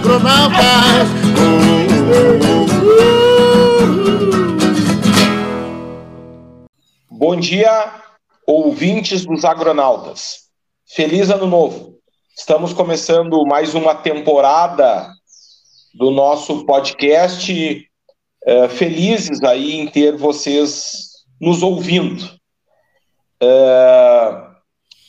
agronautas. Bom dia, ouvintes dos agronautas. Feliz ano novo. Estamos começando mais uma temporada do nosso podcast. É, felizes aí em ter vocês nos ouvindo. É,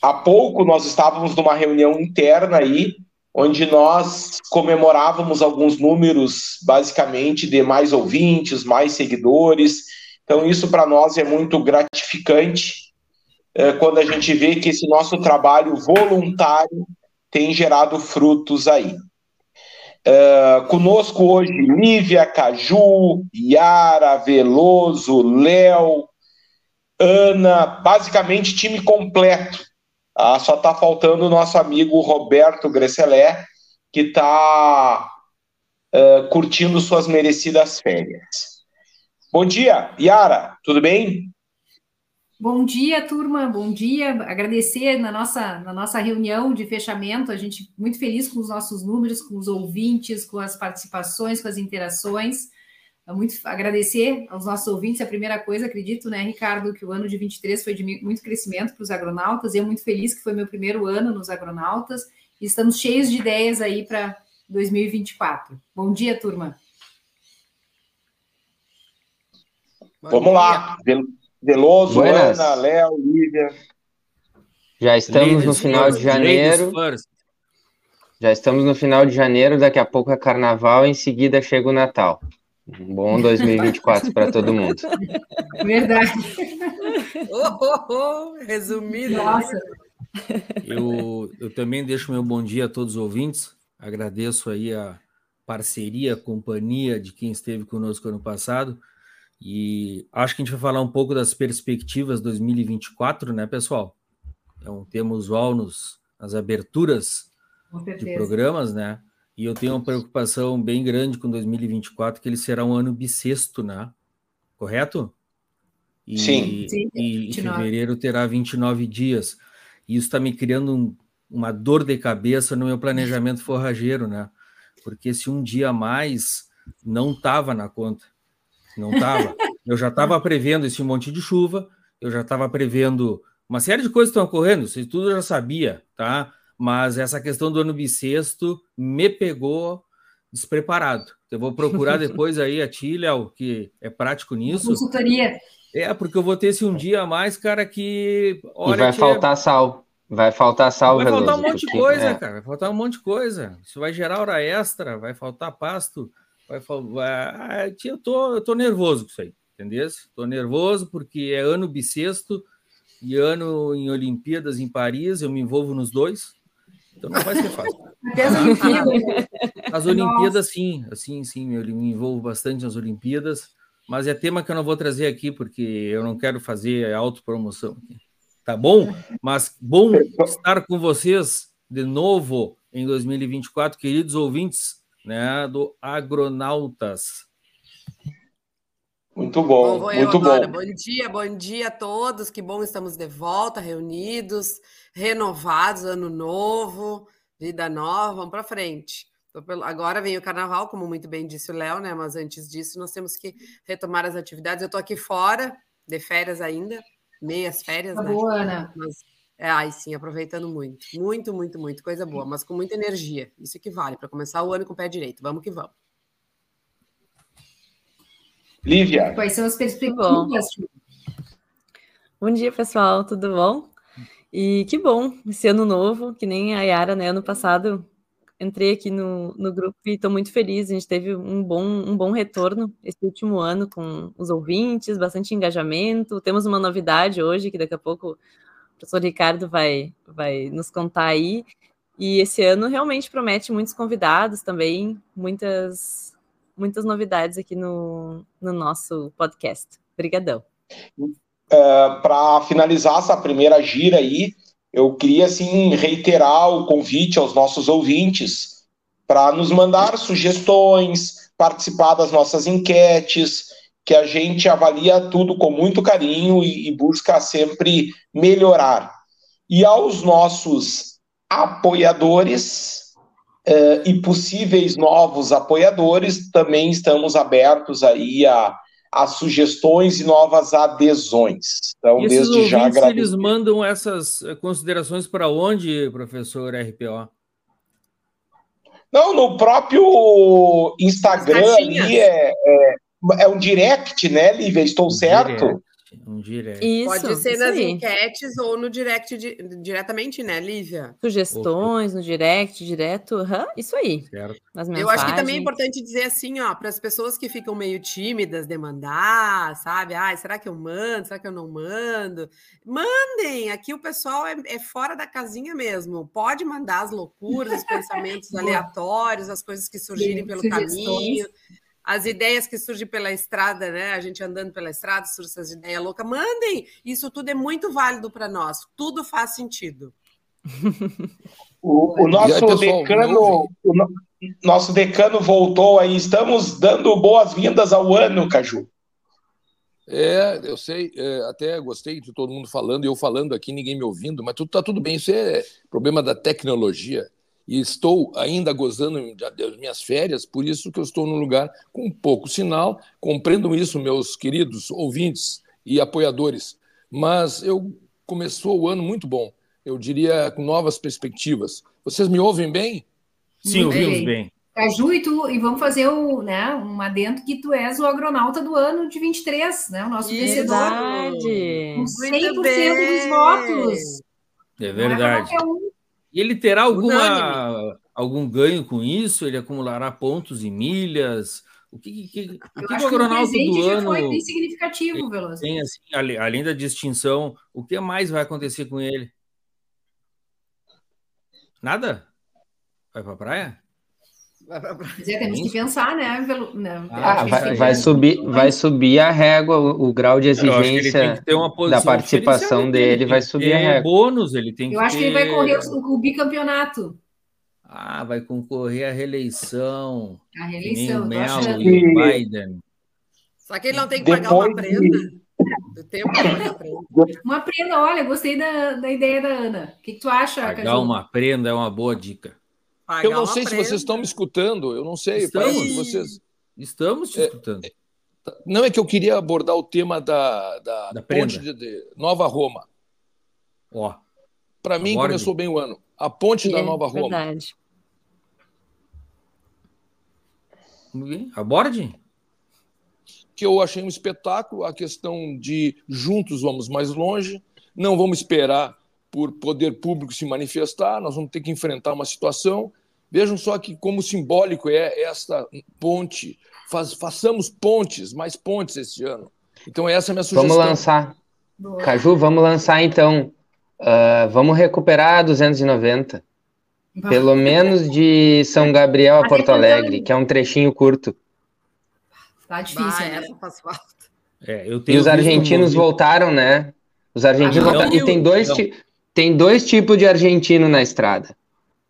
há pouco nós estávamos numa reunião interna aí, onde nós comemorávamos alguns números, basicamente, de mais ouvintes, mais seguidores. Então, isso para nós é muito gratificante é, quando a gente vê que esse nosso trabalho voluntário tem gerado frutos aí. Uh, conosco hoje Lívia, Caju, Yara, Veloso, Léo, Ana, basicamente time completo. Ah, só está faltando o nosso amigo Roberto Gresselé, que está uh, curtindo suas merecidas férias. Bom dia, Yara, tudo bem? Bom dia, turma. Bom dia. Agradecer na nossa, na nossa reunião de fechamento. A gente muito feliz com os nossos números, com os ouvintes, com as participações, com as interações. Muito agradecer aos nossos ouvintes. A primeira coisa, acredito, né, Ricardo, que o ano de 23 foi de muito crescimento para os agronautas. E eu muito feliz que foi meu primeiro ano nos agronautas. E estamos cheios de ideias aí para 2024. Bom dia, turma. Vamos lá. Veloso, Buenas. Ana, Léo, Lívia. Já estamos no final de janeiro. Já estamos no final de janeiro, daqui a pouco é carnaval, em seguida chega o Natal. Um bom 2024 para todo mundo. Verdade. Oh, oh, oh. Resumido. Nossa. Eu, eu também deixo meu bom dia a todos os ouvintes. Agradeço aí a parceria, a companhia de quem esteve conosco ano passado. E acho que a gente vai falar um pouco das perspectivas 2024, né, pessoal? É um tema usual nos, nas aberturas de programas, né? E eu tenho uma preocupação bem grande com 2024, que ele será um ano bissexto, né? Correto? E, Sim. E, em fevereiro terá 29 dias. E isso está me criando um, uma dor de cabeça no meu planejamento forrageiro, né? Porque se um dia a mais não estava na conta. Não estava. Eu já estava prevendo esse monte de chuva, eu já estava prevendo uma série de coisas que estão ocorrendo, isso tudo eu já sabia, tá? Mas essa questão do ano bissexto me pegou despreparado. Eu vou procurar depois aí a ti, Léo, que é prático nisso. Consultoria. É, porque eu vou ter esse um dia a mais, cara, que. Olha, e vai faltar sal. Vai faltar sal, Vai faltar um monte de coisa, é. cara. Vai faltar um monte de coisa. Isso vai gerar hora extra, vai faltar pasto. Vai, vai, eu, tô, eu tô nervoso com isso aí, entendeu? Tô nervoso porque é ano bissexto e ano em Olimpíadas em Paris, eu me envolvo nos dois, então não vai ser fácil. as Olimpíadas. As Olimpíadas, sim, assim, sim, eu me envolvo bastante nas Olimpíadas, mas é tema que eu não vou trazer aqui porque eu não quero fazer autopromoção aqui. Tá bom? Mas bom estar com vocês de novo em 2024, queridos ouvintes né, do Agronautas. Muito bom, bom muito bom. Bom dia, bom dia a todos. Que bom estamos de volta, reunidos, renovados, ano novo, vida nova, vamos para frente. Agora vem o carnaval, como muito bem disse o Léo, né? Mas antes disso, nós temos que retomar as atividades. Eu estou aqui fora, de férias ainda, meias férias, tá né? Boa, Ana. Mas é, ai, sim, aproveitando muito. Muito, muito, muito. Coisa boa, mas com muita energia. Isso que vale, para começar o ano com o pé direito. Vamos que vamos. Lívia. Quais são as perspectivas? Bom. bom dia, pessoal. Tudo bom? E que bom, esse ano novo, que nem a Yara, né? Ano passado entrei aqui no, no grupo e estou muito feliz. A gente teve um bom, um bom retorno esse último ano com os ouvintes, bastante engajamento. Temos uma novidade hoje, que daqui a pouco professor Ricardo vai, vai nos contar aí. E esse ano realmente promete muitos convidados também, muitas, muitas novidades aqui no, no nosso podcast. Obrigadão. É, Para finalizar essa primeira gira aí, eu queria assim reiterar o convite aos nossos ouvintes para nos mandar sugestões, participar das nossas enquetes, que a gente avalia tudo com muito carinho e, e busca sempre melhorar. E aos nossos apoiadores, uh, e possíveis novos apoiadores, também estamos abertos aí a, a sugestões e novas adesões. Então, e desde já agradeço. Eles mandam essas considerações para onde, professor RPO? Não, no próprio Instagram ali é, é, é, um direct, né, Lívia? Estou certo? Direct. Um direct. Isso, Pode ser nas aí. enquetes ou no direct di diretamente, né, Lívia? Sugestões no direct, direto. Uhum, isso aí. Certo. Eu acho que também é importante dizer assim, ó, para as pessoas que ficam meio tímidas de mandar, sabe? Ah, será que eu mando? Será que eu não mando? Mandem! Aqui o pessoal é, é fora da casinha mesmo. Pode mandar as loucuras, os pensamentos aleatórios, as coisas que surgirem pelo caminho as ideias que surgem pela estrada, né? A gente andando pela estrada, surgem essas ideias loucas. Mandem! Isso tudo é muito válido para nós. Tudo faz sentido. o, o, nosso aí, pessoal, decano, o no, nosso decano voltou aí. Estamos dando boas-vindas ao ano, Caju. É, eu sei, é, até gostei de todo mundo falando, eu falando aqui, ninguém me ouvindo, mas tudo tá tudo bem. Isso é problema da tecnologia e estou ainda gozando das minhas férias, por isso que eu estou num lugar com pouco sinal. Compreendam isso, meus queridos ouvintes e apoiadores. Mas eu começou o ano muito bom, eu diria com novas perspectivas. Vocês me ouvem bem? Sim, ouvimos bem. Caju, e, tu, e vamos fazer o, né, um adendo que tu és o agronauta do ano de 23, né? O nosso verdade. vencedor. Com 100% dos votos. É verdade. Não é um e ele terá alguma, algum ganho com isso? Ele acumulará pontos e milhas? O que, que, que, o, que o agronauta do ano foi significativo, Veloso. Tem, assim, além da distinção, o que mais vai acontecer com ele? Nada? Vai para a praia? Mas é, temos que pensar, né? né ah, vai, vai, subir, vai subir a régua, o, o grau de exigência da participação dele vai subir a régua. bônus, ele tem Eu acho que ele vai correr o, o, bicampeonato. Ah, vai concorrer à reeleição. A reeleição, Mel e o Biden. Só que ele não tem que pagar uma prenda. Do tempo Uma prenda, olha, gostei da, da ideia da Ana. O que, que tu acha, Pagar Caju? uma prenda é uma boa dica. Pagar eu não sei se vocês estão me escutando, eu não sei. Estamos, vocês... estamos te é, escutando. É, não é que eu queria abordar o tema da, da, da ponte de, de, Nova Roma. Ó. Para mim começou bem o ano. A ponte é, da Nova Roma. Verdade. Aborde? Que eu achei um espetáculo, a questão de juntos vamos mais longe, não vamos esperar por poder público se manifestar, nós vamos ter que enfrentar uma situação Vejam só que como simbólico é esta ponte. Faz, façamos pontes, mais pontes esse ano. Então essa é a minha sugestão. Vamos lançar. Boa. Caju, vamos lançar então. Uh, vamos recuperar a 290. Pelo menos de São Gabriel a Porto Alegre, que é um trechinho curto. Tá difícil, né? Essa faz falta. É, e os argentinos voltaram, né? Os argentinos ah, voltaram. E tem dois, tem dois tipos de argentino na estrada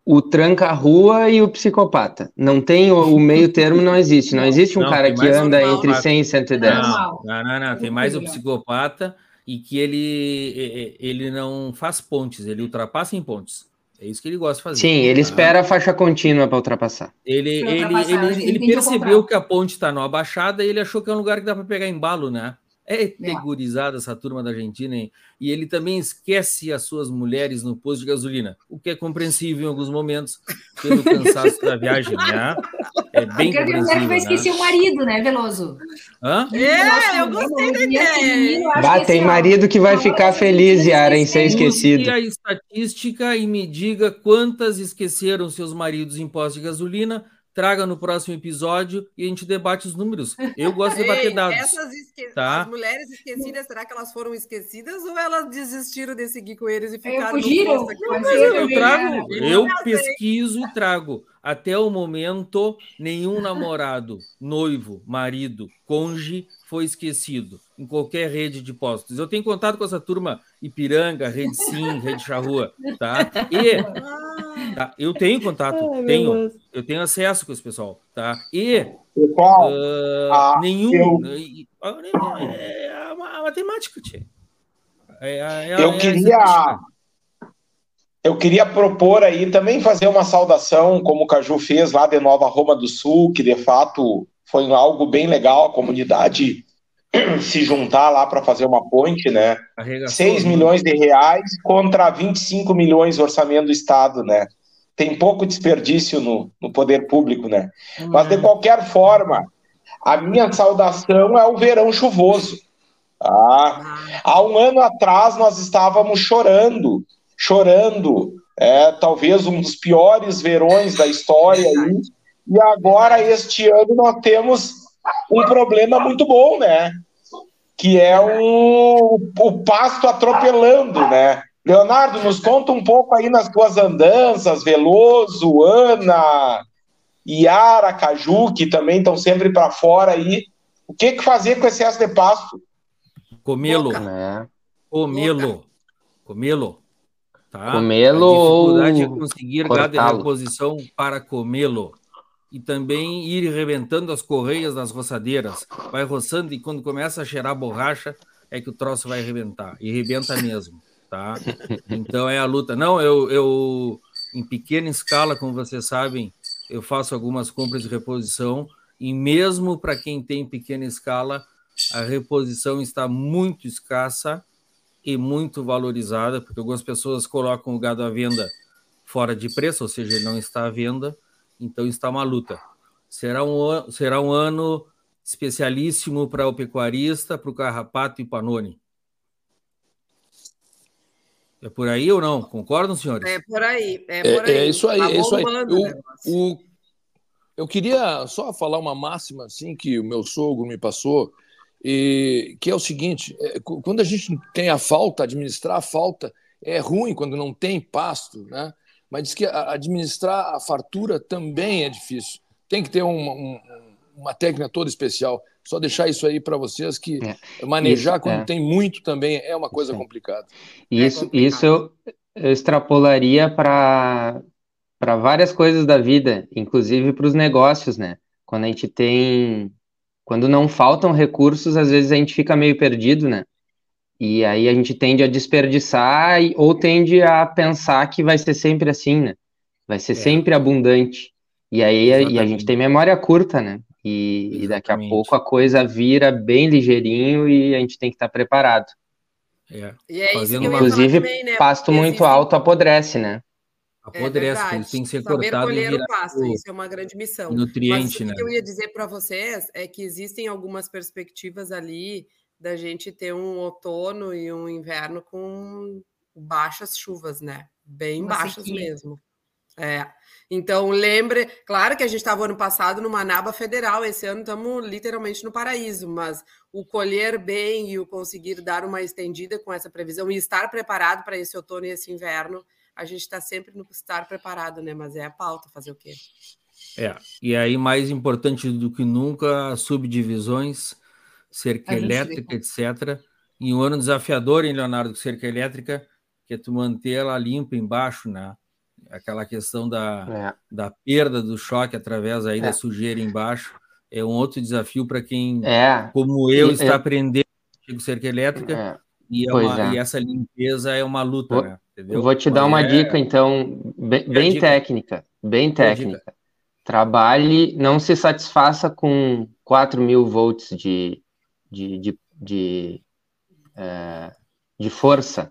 o tranca-rua e o psicopata. Não tem o, o, meio termo, não existe. Não existe um não, cara que anda normal, entre 100 e 110. Não, não, não, não. Tem mais o psicopata e que ele, ele não faz pontes, ele ultrapassa em pontes. É isso que ele gosta de fazer. Sim, ele espera a faixa contínua para ultrapassar. Ele, ele, ele, ele, percebeu que a ponte está numa baixada e ele achou que é um lugar que dá para pegar embalo, né? É tegurizada essa turma da Argentina, hein? E ele também esquece as suas mulheres no posto de gasolina, o que é compreensível em alguns momentos, pelo cansaço da viagem, né? É bem Porque compreensível. que vai né? esquecer o marido, né, Veloso? Hã? É, eu gostei da ideia. Ah, tem marido que vai ficar feliz, Yara, em ser esquecido. a estatística e me diga quantas esqueceram seus maridos em posto de gasolina traga no próximo episódio e a gente debate os números. Eu gosto de debater dados. Essas esque... tá? As mulheres esquecidas, será que elas foram esquecidas ou elas desistiram de seguir com eles e ficaram fugiram? No eu trago, eu pesquiso e trago. Até o momento, nenhum namorado, noivo, marido, conge foi esquecido em qualquer rede de postos. Eu tenho contato com essa turma Ipiranga, Rede Sim, Rede Charrua, tá? E tá, eu tenho contato, Ai, tenho, eu tenho acesso com esse pessoal, tá? E pessoal, uh, nenhum eu... é, a matemática, tia. É, é, eu queria eu queria propor aí também fazer uma saudação, como o Caju fez lá de Nova Roma do Sul, que de fato foi algo bem legal, a comunidade se juntar lá para fazer uma ponte, né? Arregaçou, 6 né? milhões de reais contra 25 milhões de orçamento do Estado, né? Tem pouco desperdício no, no poder público, né? Hum. Mas de qualquer forma, a minha saudação é o verão chuvoso. Ah. Há um ano atrás nós estávamos chorando, chorando, é, talvez um dos piores verões da história aí, e agora este ano nós temos um problema muito bom, né? Que é o, o pasto atropelando, né? Leonardo, nos conta um pouco aí nas tuas andanças, Veloso, Ana, Yara, Caju, que também estão sempre para fora aí. O que, que fazer com excesso de pasto? Comê-lo. Né? Comê-lo. Comê-lo. Tá? Comê-lo. A dificuldade ou é conseguir gado de reposição para comê-lo e também ir rebentando as correias das roçadeiras. Vai roçando e quando começa a cheirar borracha, é que o troço vai arrebentar. E rebenta mesmo, tá? Então é a luta. Não, eu, eu em pequena escala, como vocês sabem, eu faço algumas compras de reposição e mesmo para quem tem pequena escala, a reposição está muito escassa e muito valorizada, porque algumas pessoas colocam o gado à venda fora de preço, ou seja, ele não está à venda, então está uma luta. Será um, será um ano especialíssimo para o pecuarista, para o carrapato e panone. É por aí ou não? Concordam, senhores? É por aí. É, por aí. é, é isso aí. Tá é isso aí. O, o, eu queria só falar uma máxima assim que o meu sogro me passou, e, que é o seguinte: é, quando a gente tem a falta, administrar a falta é ruim quando não tem pasto, né? mas diz que administrar a fartura também é difícil. Tem que ter uma, um, uma técnica toda especial. Só deixar isso aí para vocês que é. manejar isso, quando é. tem muito também é uma coisa Sim. complicada. Isso, é complicado. isso eu, eu extrapolaria para para várias coisas da vida, inclusive para os negócios, né? Quando a gente tem, quando não faltam recursos, às vezes a gente fica meio perdido, né? E aí a gente tende a desperdiçar ou tende a pensar que vai ser sempre assim, né? Vai ser é. sempre abundante. E aí e a gente tem memória curta, né? E, e, daqui a pouco a coisa vira bem ligeirinho e a gente tem que estar preparado. É. É Inclusive, também, né? pasto Porque muito existe... alto apodrece, né? Apodrece, é ele tem que ser Saber cortado colher o pasto, isso é uma grande missão. Nutriente, Mas, né? O que eu ia dizer para vocês é que existem algumas perspectivas ali da gente ter um outono e um inverno com baixas chuvas, né? Bem Uma baixas mesmo. É. Então, lembre, claro que a gente estava ano passado numa naba federal, esse ano estamos literalmente no paraíso, mas o colher bem e o conseguir dar uma estendida com essa previsão e estar preparado para esse outono e esse inverno, a gente está sempre no estar preparado, né? Mas é a pauta, fazer o quê? É, e aí mais importante do que nunca, subdivisões, cerca elétrica, etc. E um ano desafiador, hein, Leonardo, cerca elétrica, que é tu manter ela limpa embaixo, né? Aquela questão da, é. da perda do choque através aí é. da sujeira embaixo é um outro desafio para quem, é. como eu, está é. aprendendo com cerca elétrica. É. E, é uma, é. e, essa limpeza é uma luta, vou, né? Entendeu? Vou te dar uma dica, então, bem, bem técnica. Bem técnica. Trabalhe, não se satisfaça com 4 mil volts de, de, de, de, de força,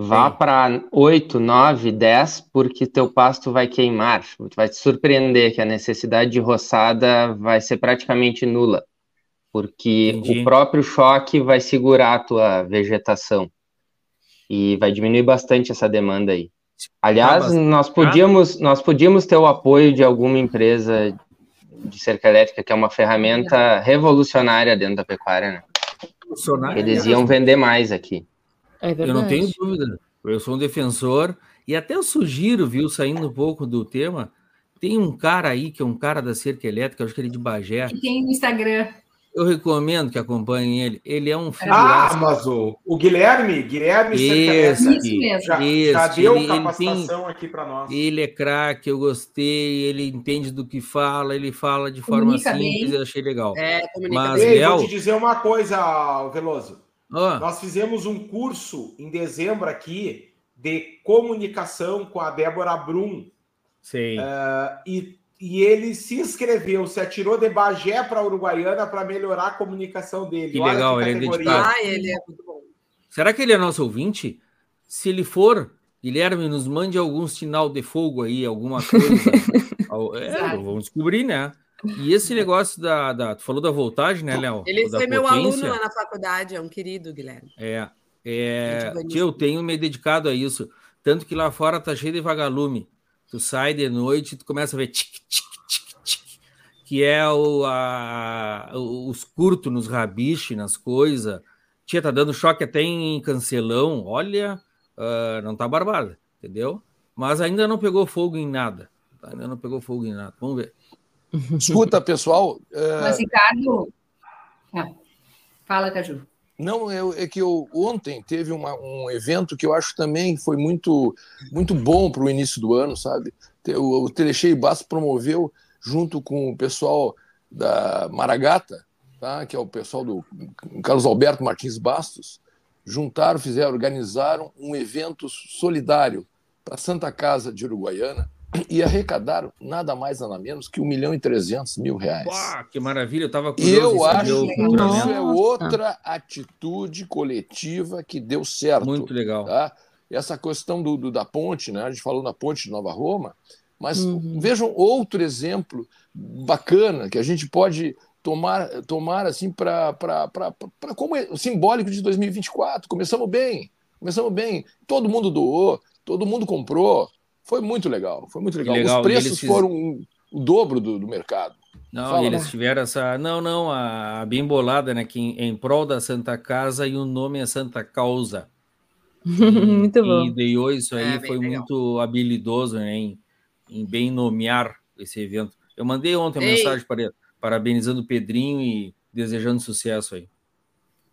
vá para 8, 9, 10, porque teu pasto vai queimar. Vai te surpreender que a necessidade de roçada vai ser praticamente nula, porque Entendi. o próprio choque vai segurar a tua vegetação e vai diminuir bastante essa demanda aí. Aliás, nós podíamos, nós podíamos ter o apoio de alguma empresa de cerca elétrica, que é uma ferramenta revolucionária dentro da pecuária, né? Eles iam vender mais aqui. É eu não tenho dúvida. Eu sou um defensor e até eu sugiro, viu, saindo um pouco do tema, tem um cara aí que é um cara da cerca elétrica, acho que ele é de Bagé. Que tem no Instagram. Eu recomendo que acompanhem ele. Ele é um filho. Ah, mas o, o Guilherme, Guilherme Isso, isso mesmo. Já, já deu ele, capacitação ele tem, aqui para nós. Ele é craque, eu gostei, ele entende do que fala, ele fala de forma comunica simples, bem. eu achei legal. É, mas, Ei, Léo... vou te dizer uma coisa, Veloso. Oh. Nós fizemos um curso em dezembro aqui de comunicação com a Débora Brum. Sim. Uh, e, e ele se inscreveu, se atirou de Bagé para a Uruguaiana para melhorar a comunicação dele. Que Olha legal, que ele é dedicado. Ah, ele é muito bom. Será que ele é nosso ouvinte? Se ele for, Guilherme, nos mande algum sinal de fogo aí, alguma coisa. é, vamos descobrir, né? E esse negócio da, da. Tu falou da voltagem, né, Léo? Ele foi meu aluno lá na faculdade, é um querido, Guilherme. É. é eu tenho me dedicado a isso. Tanto que lá fora tá cheio de vagalume. Tu sai de noite e tu começa a ver tic, tic, tic, tic, que é o, a, os curtos nos rabiches, nas coisas. Tia, tá dando choque até em cancelão. Olha, uh, não tá barbada, entendeu? Mas ainda não pegou fogo em nada. Ainda não pegou fogo em nada. Vamos ver. Escuta, pessoal. É... Mas, Ricardo. É. Fala, Caju. Não, é, é que eu, ontem teve uma, um evento que eu acho também foi muito, muito bom para o início do ano, sabe? O, o Telecheio Bastos promoveu, junto com o pessoal da Maragata, tá? que é o pessoal do Carlos Alberto Martins Bastos, juntaram, fizeram, organizaram um evento solidário para Santa Casa de Uruguaiana, e arrecadaram nada mais, nada menos que 1 milhão e 300 mil reais. Uau, que maravilha, eu estava E eu acho que isso é outra atitude coletiva que deu certo. Muito legal. Tá? Essa questão do, do, da ponte, né? a gente falou na ponte de Nova Roma, mas uhum. vejam outro exemplo bacana que a gente pode tomar, tomar assim para como é, simbólico de 2024. Começamos bem, começamos bem. Todo mundo doou, todo mundo comprou. Foi muito legal, foi muito legal. legal. Os preços foram o dobro do, do mercado. Não, Fala, eles né? tiveram essa. Não, não, a, a bem bolada, né? Que em, em, prol da Santa Casa e o nome é Santa Causa. muito bom. E ideou isso aí, é, foi legal. muito habilidoso né, em, em, bem nomear esse evento. Eu mandei ontem uma Ei. mensagem para parabenizando o Pedrinho e desejando sucesso aí.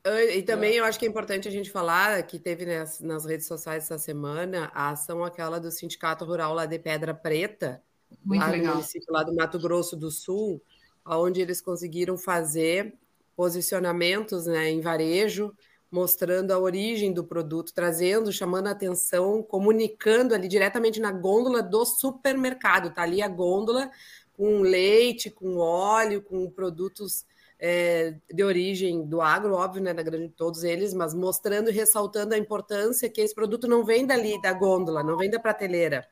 E também é. eu acho que é importante a gente falar que teve nas, nas, redes sociais essa semana a ação aquela do Sindicato Rural lá de Pedra Preta, Muito lá legal. no município lá do Mato Grosso do Sul, onde eles conseguiram fazer posicionamentos né, em varejo, mostrando a origem do produto, trazendo, chamando a atenção, comunicando ali diretamente na gôndola do supermercado. Tá ali a gôndola com leite, com óleo, com produtos é, de origem do agro, óbvio, né, na grande de todos eles, mas mostrando e ressaltando a importância que esse produto não vem dali da gôndola, não vem da prateleira.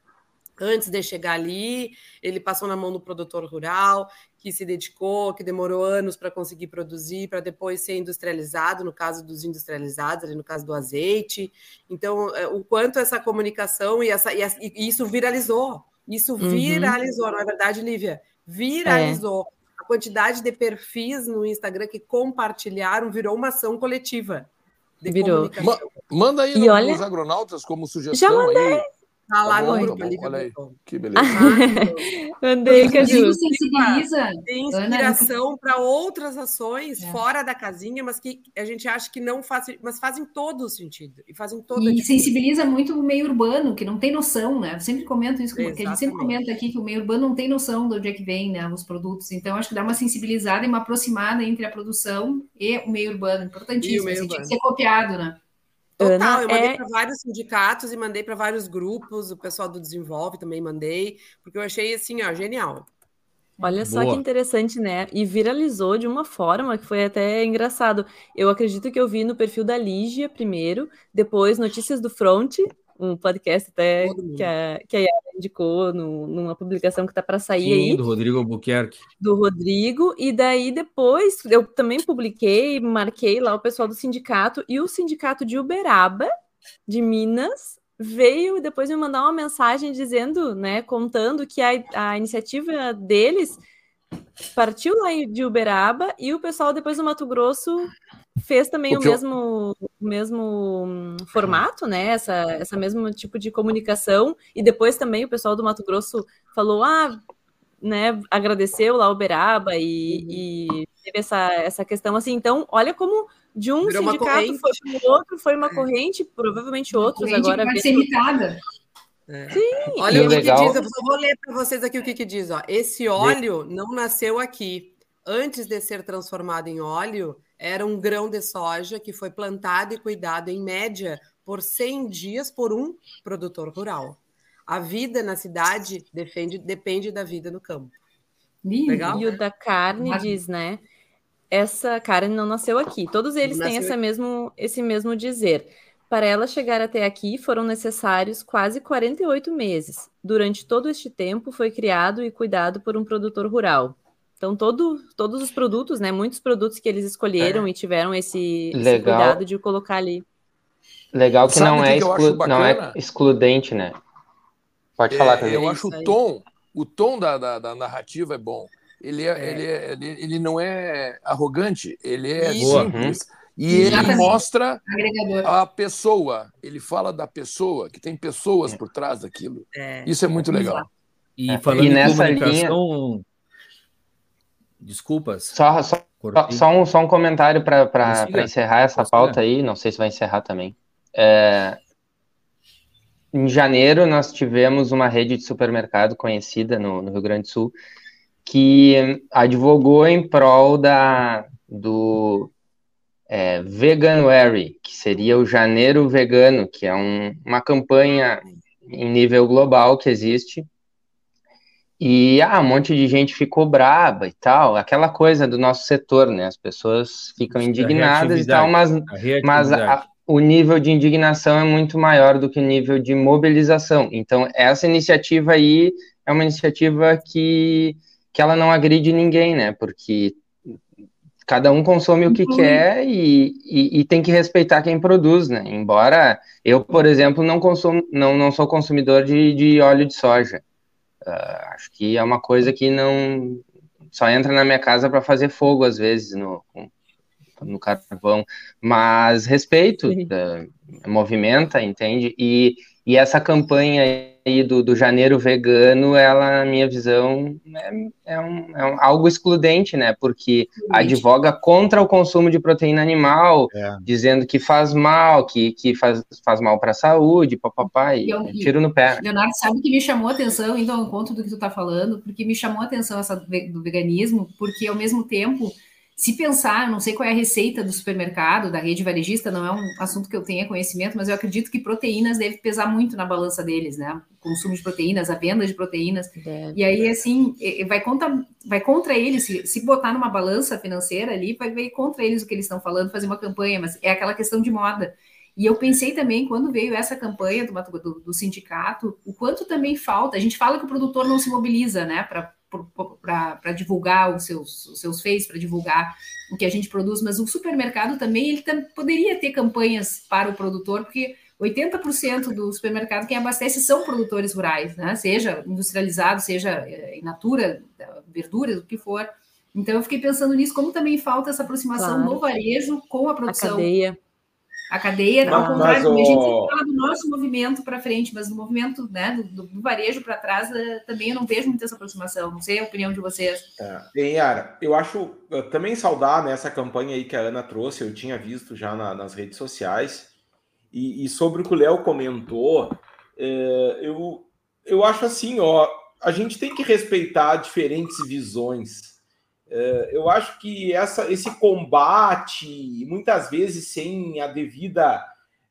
Antes de chegar ali, ele passou na mão do produtor rural, que se dedicou, que demorou anos para conseguir produzir, para depois ser industrializado, no caso dos industrializados, ali no caso do azeite. Então, é, o quanto essa comunicação e, essa, e, e isso viralizou. Isso uhum. viralizou, uhum. não é verdade, Lívia? Viralizou. É a quantidade de perfis no Instagram que compartilharam virou uma ação coletiva. virou. Ma manda aí no, olha... nos agronautas como sugestão. Já mandei. Aí. Tá lá tá no grupo. Tá bom, olha aí. Que beleza. Mandei, Caju. sensibiliza. Tem inspiração para outras ações é. fora da casinha, mas que a gente acha que não fazem, mas fazem todo o sentido. E fazem toda E sensibiliza muito o meio urbano, que não tem noção, né? Eu sempre comento isso, que a gente sempre comenta aqui que o meio urbano não tem noção de onde é que vem né, os produtos. Então, acho que dá uma sensibilizada e uma aproximada entre a produção e o meio urbano. Importantíssimo. Meio assim, urbano. Tinha que ser copiado, né? Total, eu mandei é... para vários sindicatos e mandei para vários grupos, o pessoal do Desenvolve também mandei, porque eu achei assim, ó, genial. Olha só Boa. que interessante, né? E viralizou de uma forma que foi até engraçado. Eu acredito que eu vi no perfil da Lígia primeiro, depois Notícias do Front, um podcast até que a, que a Yara indicou no, numa publicação que está para sair Sim, aí. do Rodrigo Albuquerque. Do Rodrigo, e daí depois eu também publiquei, marquei lá o pessoal do sindicato, e o sindicato de Uberaba, de Minas, veio depois me mandar uma mensagem dizendo, né, contando que a, a iniciativa deles partiu lá de Uberaba e o pessoal depois do Mato Grosso fez também o, o mesmo, eu... o mesmo hum, formato, né? Essa, essa mesmo tipo de comunicação. E depois também o pessoal do Mato Grosso falou: ah, né, agradeceu lá Uberaba e, uhum. e teve essa, essa questão assim. Então, olha como de um Virou sindicato foi para o outro, foi uma corrente, provavelmente uma outros corrente agora. Vai ser imitada. É. Sim, olha o que, que, diz, eu vou ler para vocês aqui o que, que diz. Ó. Esse óleo não nasceu aqui. Antes de ser transformado em óleo, era um grão de soja que foi plantado e cuidado, em média, por 100 dias por um produtor rural. A vida na cidade depende, depende da vida no campo. Legal? E o da carne Mas... diz, né? Essa carne não nasceu aqui. Todos eles têm essa mesmo, esse mesmo dizer. Para ela chegar até aqui foram necessários quase 48 meses. Durante todo este tempo foi criado e cuidado por um produtor rural. Então, todo, todos os produtos, né? Muitos produtos que eles escolheram é. e tiveram esse, esse, cuidado de colocar ali. Legal que, não, que é exclu... não é excludente, né? Pode falar, é, Eu acho o tom, o tom da, da, da narrativa é bom. Ele, é, é. Ele, é, ele, ele, não é arrogante, ele é Isso. simples. Uhum. E ele mostra a pessoa, ele fala da pessoa, que tem pessoas é. por trás daquilo. É. Isso é muito legal. E falando e em comunicação. Linha... Desculpas. Só, só, só, um, só um comentário para encerrar essa pauta aí, não sei se vai encerrar também. É, em janeiro, nós tivemos uma rede de supermercado conhecida no, no Rio Grande do Sul que advogou em prol da, do é, Veganuary, que seria o Janeiro Vegano, que é um, uma campanha em nível global que existe. E ah, um monte de gente ficou braba e tal, aquela coisa do nosso setor, né? As pessoas ficam indignadas e tal, mas, mas a, o nível de indignação é muito maior do que o nível de mobilização. Então, essa iniciativa aí é uma iniciativa que, que ela não agride ninguém, né? Porque cada um consome o que uhum. quer e, e, e, tem que respeitar quem produz, né? Embora eu, por exemplo, não, consumo, não, não sou consumidor de, de óleo de soja. Uh, acho que é uma coisa que não só entra na minha casa para fazer fogo às vezes no, no carvão, mas respeito, uh, movimenta, entende? E, e essa campanha aí do, do janeiro vegano, ela, na minha visão, é, é, um, é um, algo excludente, né? Porque advoga contra o consumo de proteína animal, é. dizendo que faz mal, que, que faz, faz mal para a saúde, papapá, e, e tiro no pé. Leonardo, sabe que me chamou a atenção, então, ao conto do que tu está falando, porque me chamou a atenção essa do veganismo, porque ao mesmo tempo se pensar, não sei qual é a receita do supermercado, da rede varejista, não é um assunto que eu tenha conhecimento, mas eu acredito que proteínas deve pesar muito na balança deles, né? O consumo de proteínas, a venda de proteínas. Deve. E aí, assim, vai contra, vai contra eles, se, se botar numa balança financeira ali, vai ver contra eles o que eles estão falando, fazer uma campanha, mas é aquela questão de moda. E eu pensei também, quando veio essa campanha do, do, do sindicato, o quanto também falta. A gente fala que o produtor não se mobiliza, né, para para divulgar os seus, os seus feitos, para divulgar o que a gente produz, mas o supermercado também ele tam, poderia ter campanhas para o produtor, porque 80% do supermercado quem abastece são produtores rurais, né? seja industrializado, seja eh, in natura, verduras, o que for. Então eu fiquei pensando nisso, como também falta essa aproximação claro. no varejo com a produção. A cadeia a cadeia, ao contrário, o... a gente fala do nosso movimento para frente, mas no movimento né, do, do varejo para trás, eh, também eu não vejo muita essa aproximação. Não sei a opinião de vocês. É. Bem, Yara, eu acho eu também saudar nessa né, campanha aí que a Ana trouxe, eu tinha visto já na, nas redes sociais. E, e, sobre o que o Léo comentou, é, eu, eu acho assim, ó, a gente tem que respeitar diferentes visões eu acho que essa, esse combate, muitas vezes sem a devida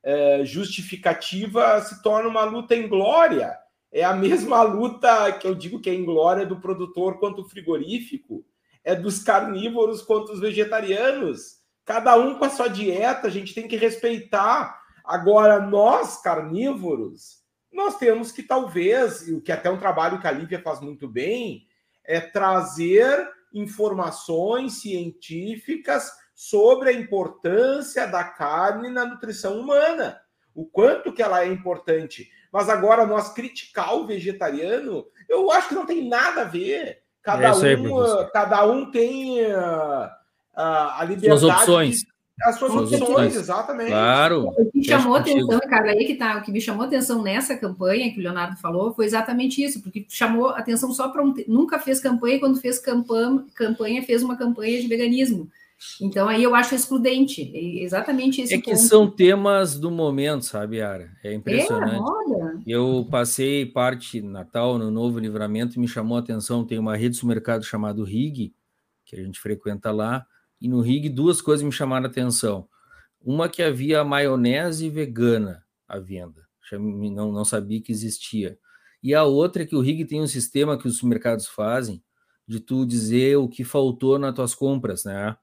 é, justificativa, se torna uma luta em glória. É a mesma luta que eu digo que é em glória do produtor quanto frigorífico, é dos carnívoros quanto os vegetarianos. Cada um com a sua dieta, a gente tem que respeitar. Agora, nós, carnívoros, nós temos que talvez, o que até um trabalho que a Lívia faz muito bem, é trazer informações científicas sobre a importância da carne na nutrição humana, o quanto que ela é importante. Mas agora nós criticar o vegetariano, eu acho que não tem nada a ver. Cada, é um, cada um tem uh, a liberdade. As opções. De as suas opções, opções, exatamente. Claro. O que me chamou atenção, cara, aí que tá, o que me chamou atenção nessa campanha que o Leonardo falou foi exatamente isso, porque chamou atenção só para um, nunca fez campanha, quando fez campanha, campanha fez uma campanha de veganismo. Então aí eu acho excludente, é exatamente esse É que são temas do momento, sabe, Ara? É impressionante. É, eu passei parte Natal no Novo Livramento e me chamou a atenção, tem uma rede de mercado chamado RIG, que a gente frequenta lá, e no Rig duas coisas me chamaram a atenção. Uma que havia maionese vegana. à venda. Não, não sabia que existia. E a outra é que o RIG tem um sistema que os mercados fazem de tu dizer o que faltou nas tuas compras, né?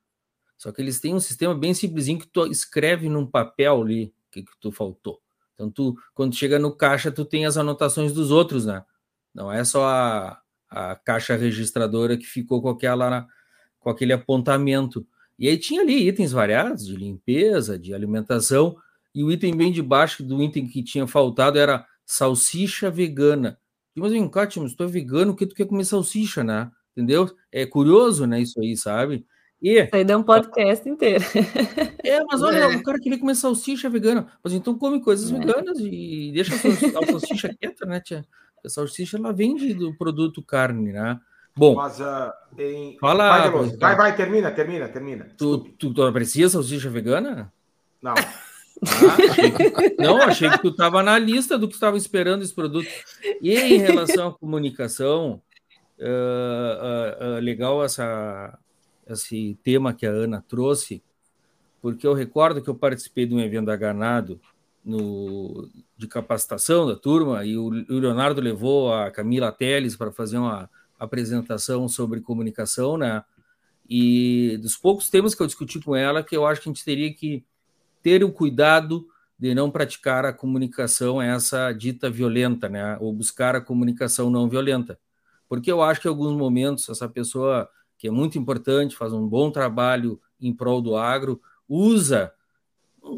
Só que eles têm um sistema bem simplesinho que tu escreve num papel ali o que, que tu faltou. Então, tu, quando chega no caixa, tu tem as anotações dos outros, né? Não é só a, a caixa registradora que ficou com aquela com aquele apontamento. E aí tinha ali itens variados de limpeza, de alimentação, e o item bem de baixo do item que tinha faltado era salsicha vegana. Mas vem cá, mas tu é vegano, que tu quer comer salsicha, né? Entendeu? É curioso, né, isso aí, sabe? E, isso aí dá um podcast inteiro. É, mas olha, é. o cara queria comer salsicha vegana. Mas então come coisas é. veganas e deixa a salsicha quieta, né, tia? A salsicha, ela vende do produto carne, né? Bom, mas, uh, tem... Fala, vai, vai, vai, termina, termina, termina. Tu, tu, tu aprecia salsicha vegana? Não. Ah, achei que, não, achei que tu estava na lista do que estava esperando esse produto. E em relação à comunicação, uh, uh, legal essa, esse tema que a Ana trouxe, porque eu recordo que eu participei de um evento da Ganado no, de capacitação da turma e o, o Leonardo levou a Camila Teles para fazer uma apresentação sobre comunicação, né? E dos poucos temas que eu discuti com ela, que eu acho que a gente teria que ter o cuidado de não praticar a comunicação essa dita violenta, né? Ou buscar a comunicação não violenta. Porque eu acho que em alguns momentos essa pessoa que é muito importante, faz um bom trabalho em prol do agro, usa,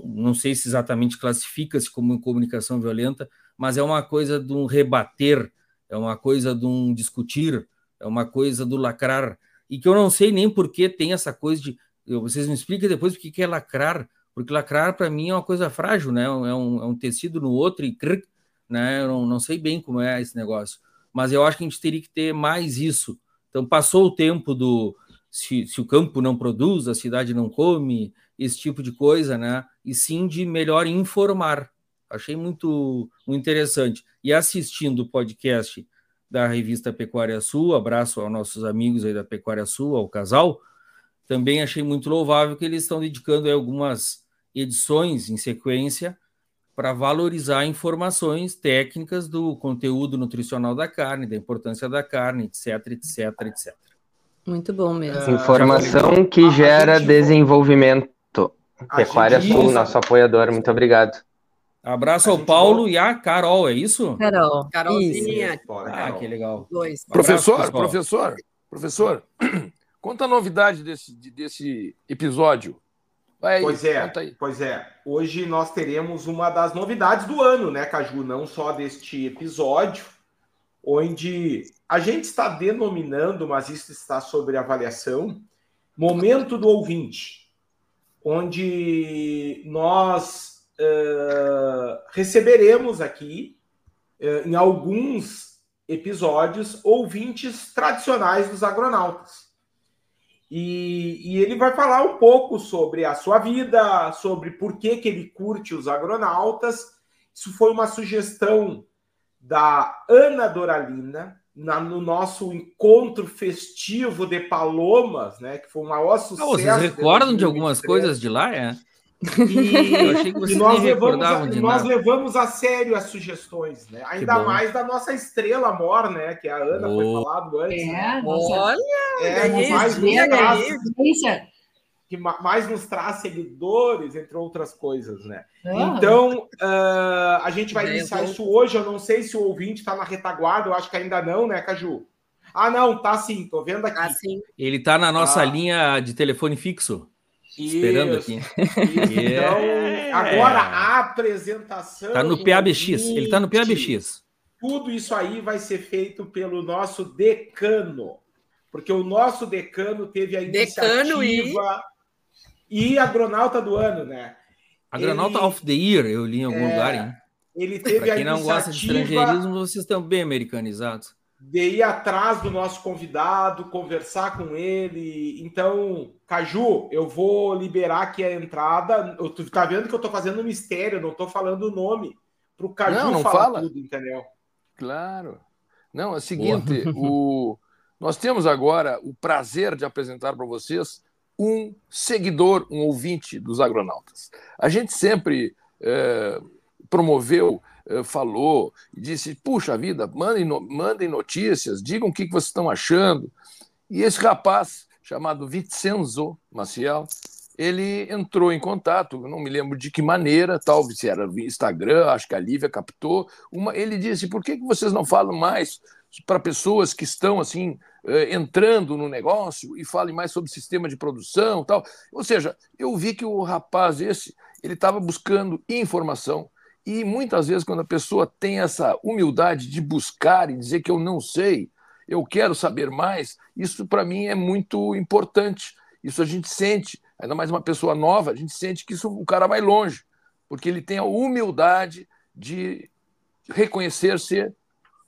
não sei se exatamente classifica-se como comunicação violenta, mas é uma coisa de um rebater, é uma coisa de um discutir, é uma coisa do lacrar, e que eu não sei nem por que tem essa coisa de. Vocês me expliquem depois o que é lacrar, porque lacrar para mim é uma coisa frágil, né? É um, é um tecido no outro e crrr, né? Eu não, não sei bem como é esse negócio, mas eu acho que a gente teria que ter mais isso. Então, passou o tempo do se, se o campo não produz, a cidade não come, esse tipo de coisa, né? E sim de melhor informar. Achei muito, muito interessante. E assistindo o podcast da revista Pecuária Sul, abraço aos nossos amigos aí da Pecuária Sul, ao casal, também achei muito louvável que eles estão dedicando algumas edições em sequência para valorizar informações técnicas do conteúdo nutricional da carne, da importância da carne, etc, etc, etc. Muito bom mesmo. Uh, Informação que gera desenvolvimento. Pecuária Sul, nosso apoiador, muito obrigado. Abraço ao Paulo e a Carol, é isso? Carol. Carolzinha. Ah, que legal. Dois. Professor, Abraço, professor, professor, conta a novidade desse, desse episódio. Vai, pois é, pois é. Hoje nós teremos uma das novidades do ano, né, Caju? Não só deste episódio, onde a gente está denominando, mas isso está sobre avaliação, momento do ouvinte, onde nós uh, receberemos aqui, uh, em alguns episódios, ouvintes tradicionais dos agronautas. E, e, ele vai falar um pouco sobre a sua vida, sobre por que, que ele curte os agronautas. Isso foi uma sugestão da Ana Doralina na, no nosso encontro festivo de Palomas, né? Que foi um maior sucesso. Ah, vocês recordam de algumas coisas de lá, é? E, e nós, levamos a, nós levamos a sério as sugestões, né? Ainda mais da nossa estrela mor, né? Que a Ana oh. foi falado antes. É, né? Olha, é, mais nos traz, que mais nos traz seguidores, entre outras coisas, né? Ah. Então, uh, a gente vai iniciar isso hoje. Eu não sei se o ouvinte está na retaguarda, eu acho que ainda não, né, Caju? Ah, não, tá sim, tô vendo aqui. Tá sim. Ele tá na nossa ah. linha de telefone fixo. Esperando aqui. Então, agora a apresentação. Tá no PABX. Ele tá no PABX. Tudo isso aí vai ser feito pelo nosso decano. Porque o nosso decano teve a iniciativa e, e agronauta do ano, né? Agronauta ele, of the Year, eu li em algum é, lugar, hein? Ele teve pra quem a não gosta de estrangeirismo, vocês estão bem americanizados de ir atrás do nosso convidado, conversar com ele. Então, Caju, eu vou liberar aqui a entrada. Eu, tu tá vendo que eu tô fazendo mistério, não tô falando o nome para o Caju não, não falar fala. tudo, entendeu? Claro. Não, é o seguinte, o... nós temos agora o prazer de apresentar para vocês um seguidor, um ouvinte dos agronautas. A gente sempre é, promoveu, falou, disse: puxa vida, mandem, mandem notícias, digam o que vocês estão achando. E esse rapaz, chamado Vincenzo Maciel, ele entrou em contato, não me lembro de que maneira, talvez se era Instagram, acho que a Lívia captou. Uma, ele disse: por que, que vocês não falam mais para pessoas que estão assim eh, entrando no negócio e falem mais sobre sistema de produção, tal? Ou seja, eu vi que o rapaz esse ele estava buscando informação e muitas vezes quando a pessoa tem essa humildade de buscar e dizer que eu não sei, eu quero saber mais, isso para mim é muito importante. Isso a gente sente ainda mais uma pessoa nova, a gente sente que isso, o cara vai longe, porque ele tem a humildade de reconhecer-se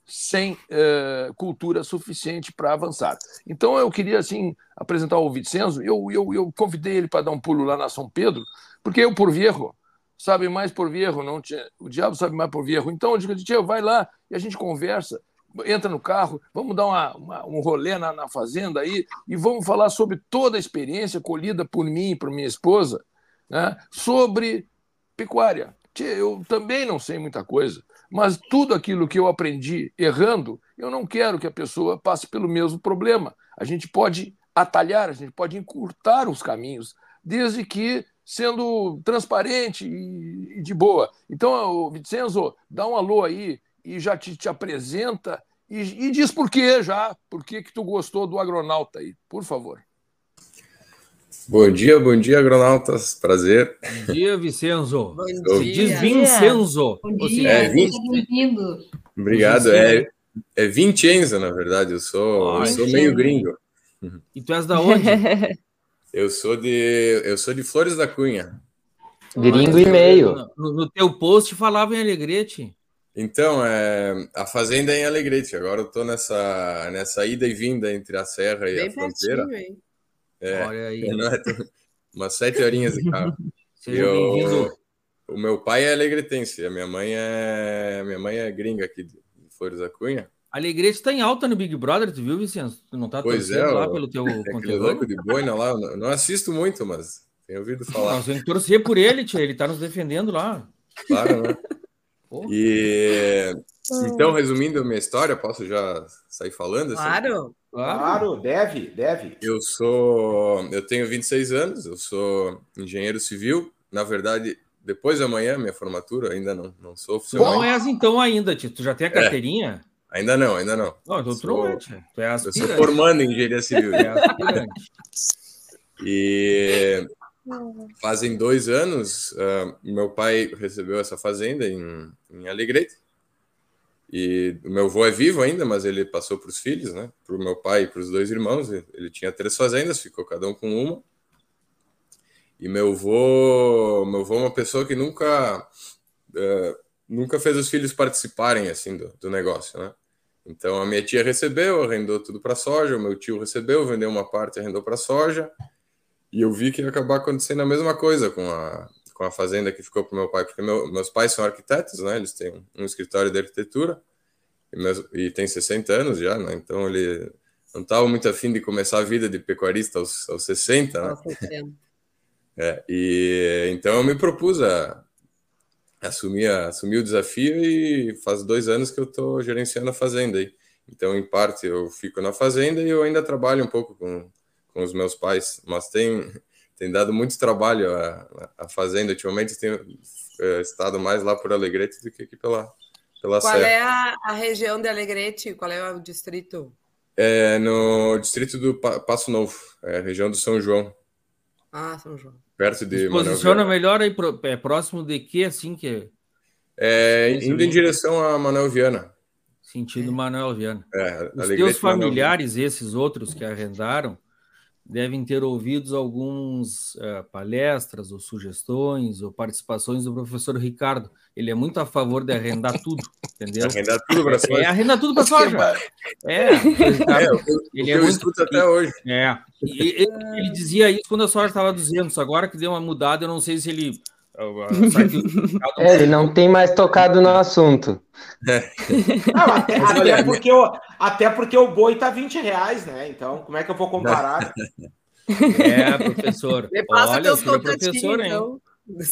sem uh, cultura suficiente para avançar. Então eu queria assim apresentar o Vicenzo, eu, eu, eu convidei ele para dar um pulo lá na São Pedro, porque eu por viejo sabe mais por viejo, não o diabo sabe mais por viejo. Então eu digo, tio, vai lá e a gente conversa entra no carro, vamos dar uma, uma, um rolê na, na, fazenda aí e vamos falar sobre toda a experiência colhida por mim e por minha esposa né, sobre pecuária. Eu também não sei muita coisa, mas tudo aquilo que eu aprendi errando, eu não quero que a pessoa passe pelo mesmo problema. A gente pode atalhar, a gente pode encurtar os caminhos, desde que sendo transparente e, de boa. Então, Vicenzo, dá um alô aí e já te, te apresenta e, e, diz por quê já, por que, que tu gostou do agronauta aí, por favor. Bom dia, bom dia, agronautas, prazer. Bom dia, Vicenzo. Bom dia. Diz Vincenzo. Bom dia, é, bem-vindo. Obrigado, é, é Vincenzo, na verdade, eu sou, eu sou meio gringo. E tu és da onde? eu sou de eu sou de Flores da Cunha. Gringo e meio. No, no teu post falava em Alegrete. Então, é, a fazenda é em Alegrete. Agora eu estou nessa, nessa ida e vinda entre a serra e Bem a fronteira. Hein? É, Olha aí. É, umas sete horinhas de carro. eu, o meu pai é alegretense, a minha mãe é minha mãe é gringa aqui de Flores da Cunha. Alegrete está em alta no Big Brother, tu viu, Vicente? Tu não está pois é, lá pelo teu é conteúdo? louco de boina lá, eu não assisto muito, mas tenho ouvido falar. Nós temos que torcer por ele, tia, ele está nos defendendo lá. Claro, né? E então, resumindo a minha história, posso já sair falando? Assim? Claro, claro, deve, deve. Eu sou, eu tenho 26 anos, eu sou engenheiro civil. Na verdade, depois de amanhã, minha formatura, ainda não, não sou oficial. Não és então ainda, Tito. Tu já tem a é. carteirinha? É, ainda não, ainda não. Não, então sou, é, tu é aspirante. Eu sou formando em engenharia civil. É aspirante. e Fazem dois anos, uh, meu pai recebeu essa fazenda em, em Alegrete. E o meu avô é vivo ainda, mas ele passou para os filhos, né? Para o meu pai e para os dois irmãos. Ele tinha três fazendas, ficou cada um com uma. E meu avô, meu avô é uma pessoa que nunca, uh, nunca fez os filhos participarem assim do, do negócio, né? Então a minha tia recebeu, arrendou tudo para soja. O meu tio recebeu, vendeu uma parte, arrendou para soja. E eu vi que ia acabar acontecendo a mesma coisa com a, com a fazenda que ficou para meu pai, porque meu, meus pais são arquitetos, né? Eles têm um, escritório de arquitetura e, meus, e tem 60 anos já, né? Então ele não estava muito afim de começar a vida de pecuarista aos, aos 60, né? É, e então eu me propus a, assumir, a, assumir o desafio e faz dois anos que eu estou gerenciando a fazenda aí. Então, em parte, eu fico na fazenda e eu ainda trabalho um pouco com com os meus pais, mas tem, tem dado muito trabalho a, a fazenda. Ultimamente tenho é, estado mais lá por Alegrete do que aqui pela, pela Qual Serra. é a, a, região de Alegrete? Qual é o distrito? É no distrito do Passo Novo, é região do São João. Ah, São João. Perto de Posiciona melhor aí, é próximo de que, assim, que... É, indo em direção a Manuel Viana. Sentido Manuel Viana. É, Os teus familiares, esses outros que arrendaram, devem ter ouvido algumas uh, palestras ou sugestões ou participações do professor Ricardo. Ele é muito a favor de arrendar tudo, entendeu? Arrendar tudo para soja. É, arrendar tudo para soja. É, é ele é muito até hoje. É, ele, ele, dizia isso quando a soja estava 200, agora que deu uma mudada, eu não sei se ele é, ele não tem mais tocado no assunto. Não, até, até, porque o, até porque o boi tá 20 reais, né? Então, como é que eu vou comparar? É, professor. Olha, o professor, hein? Então.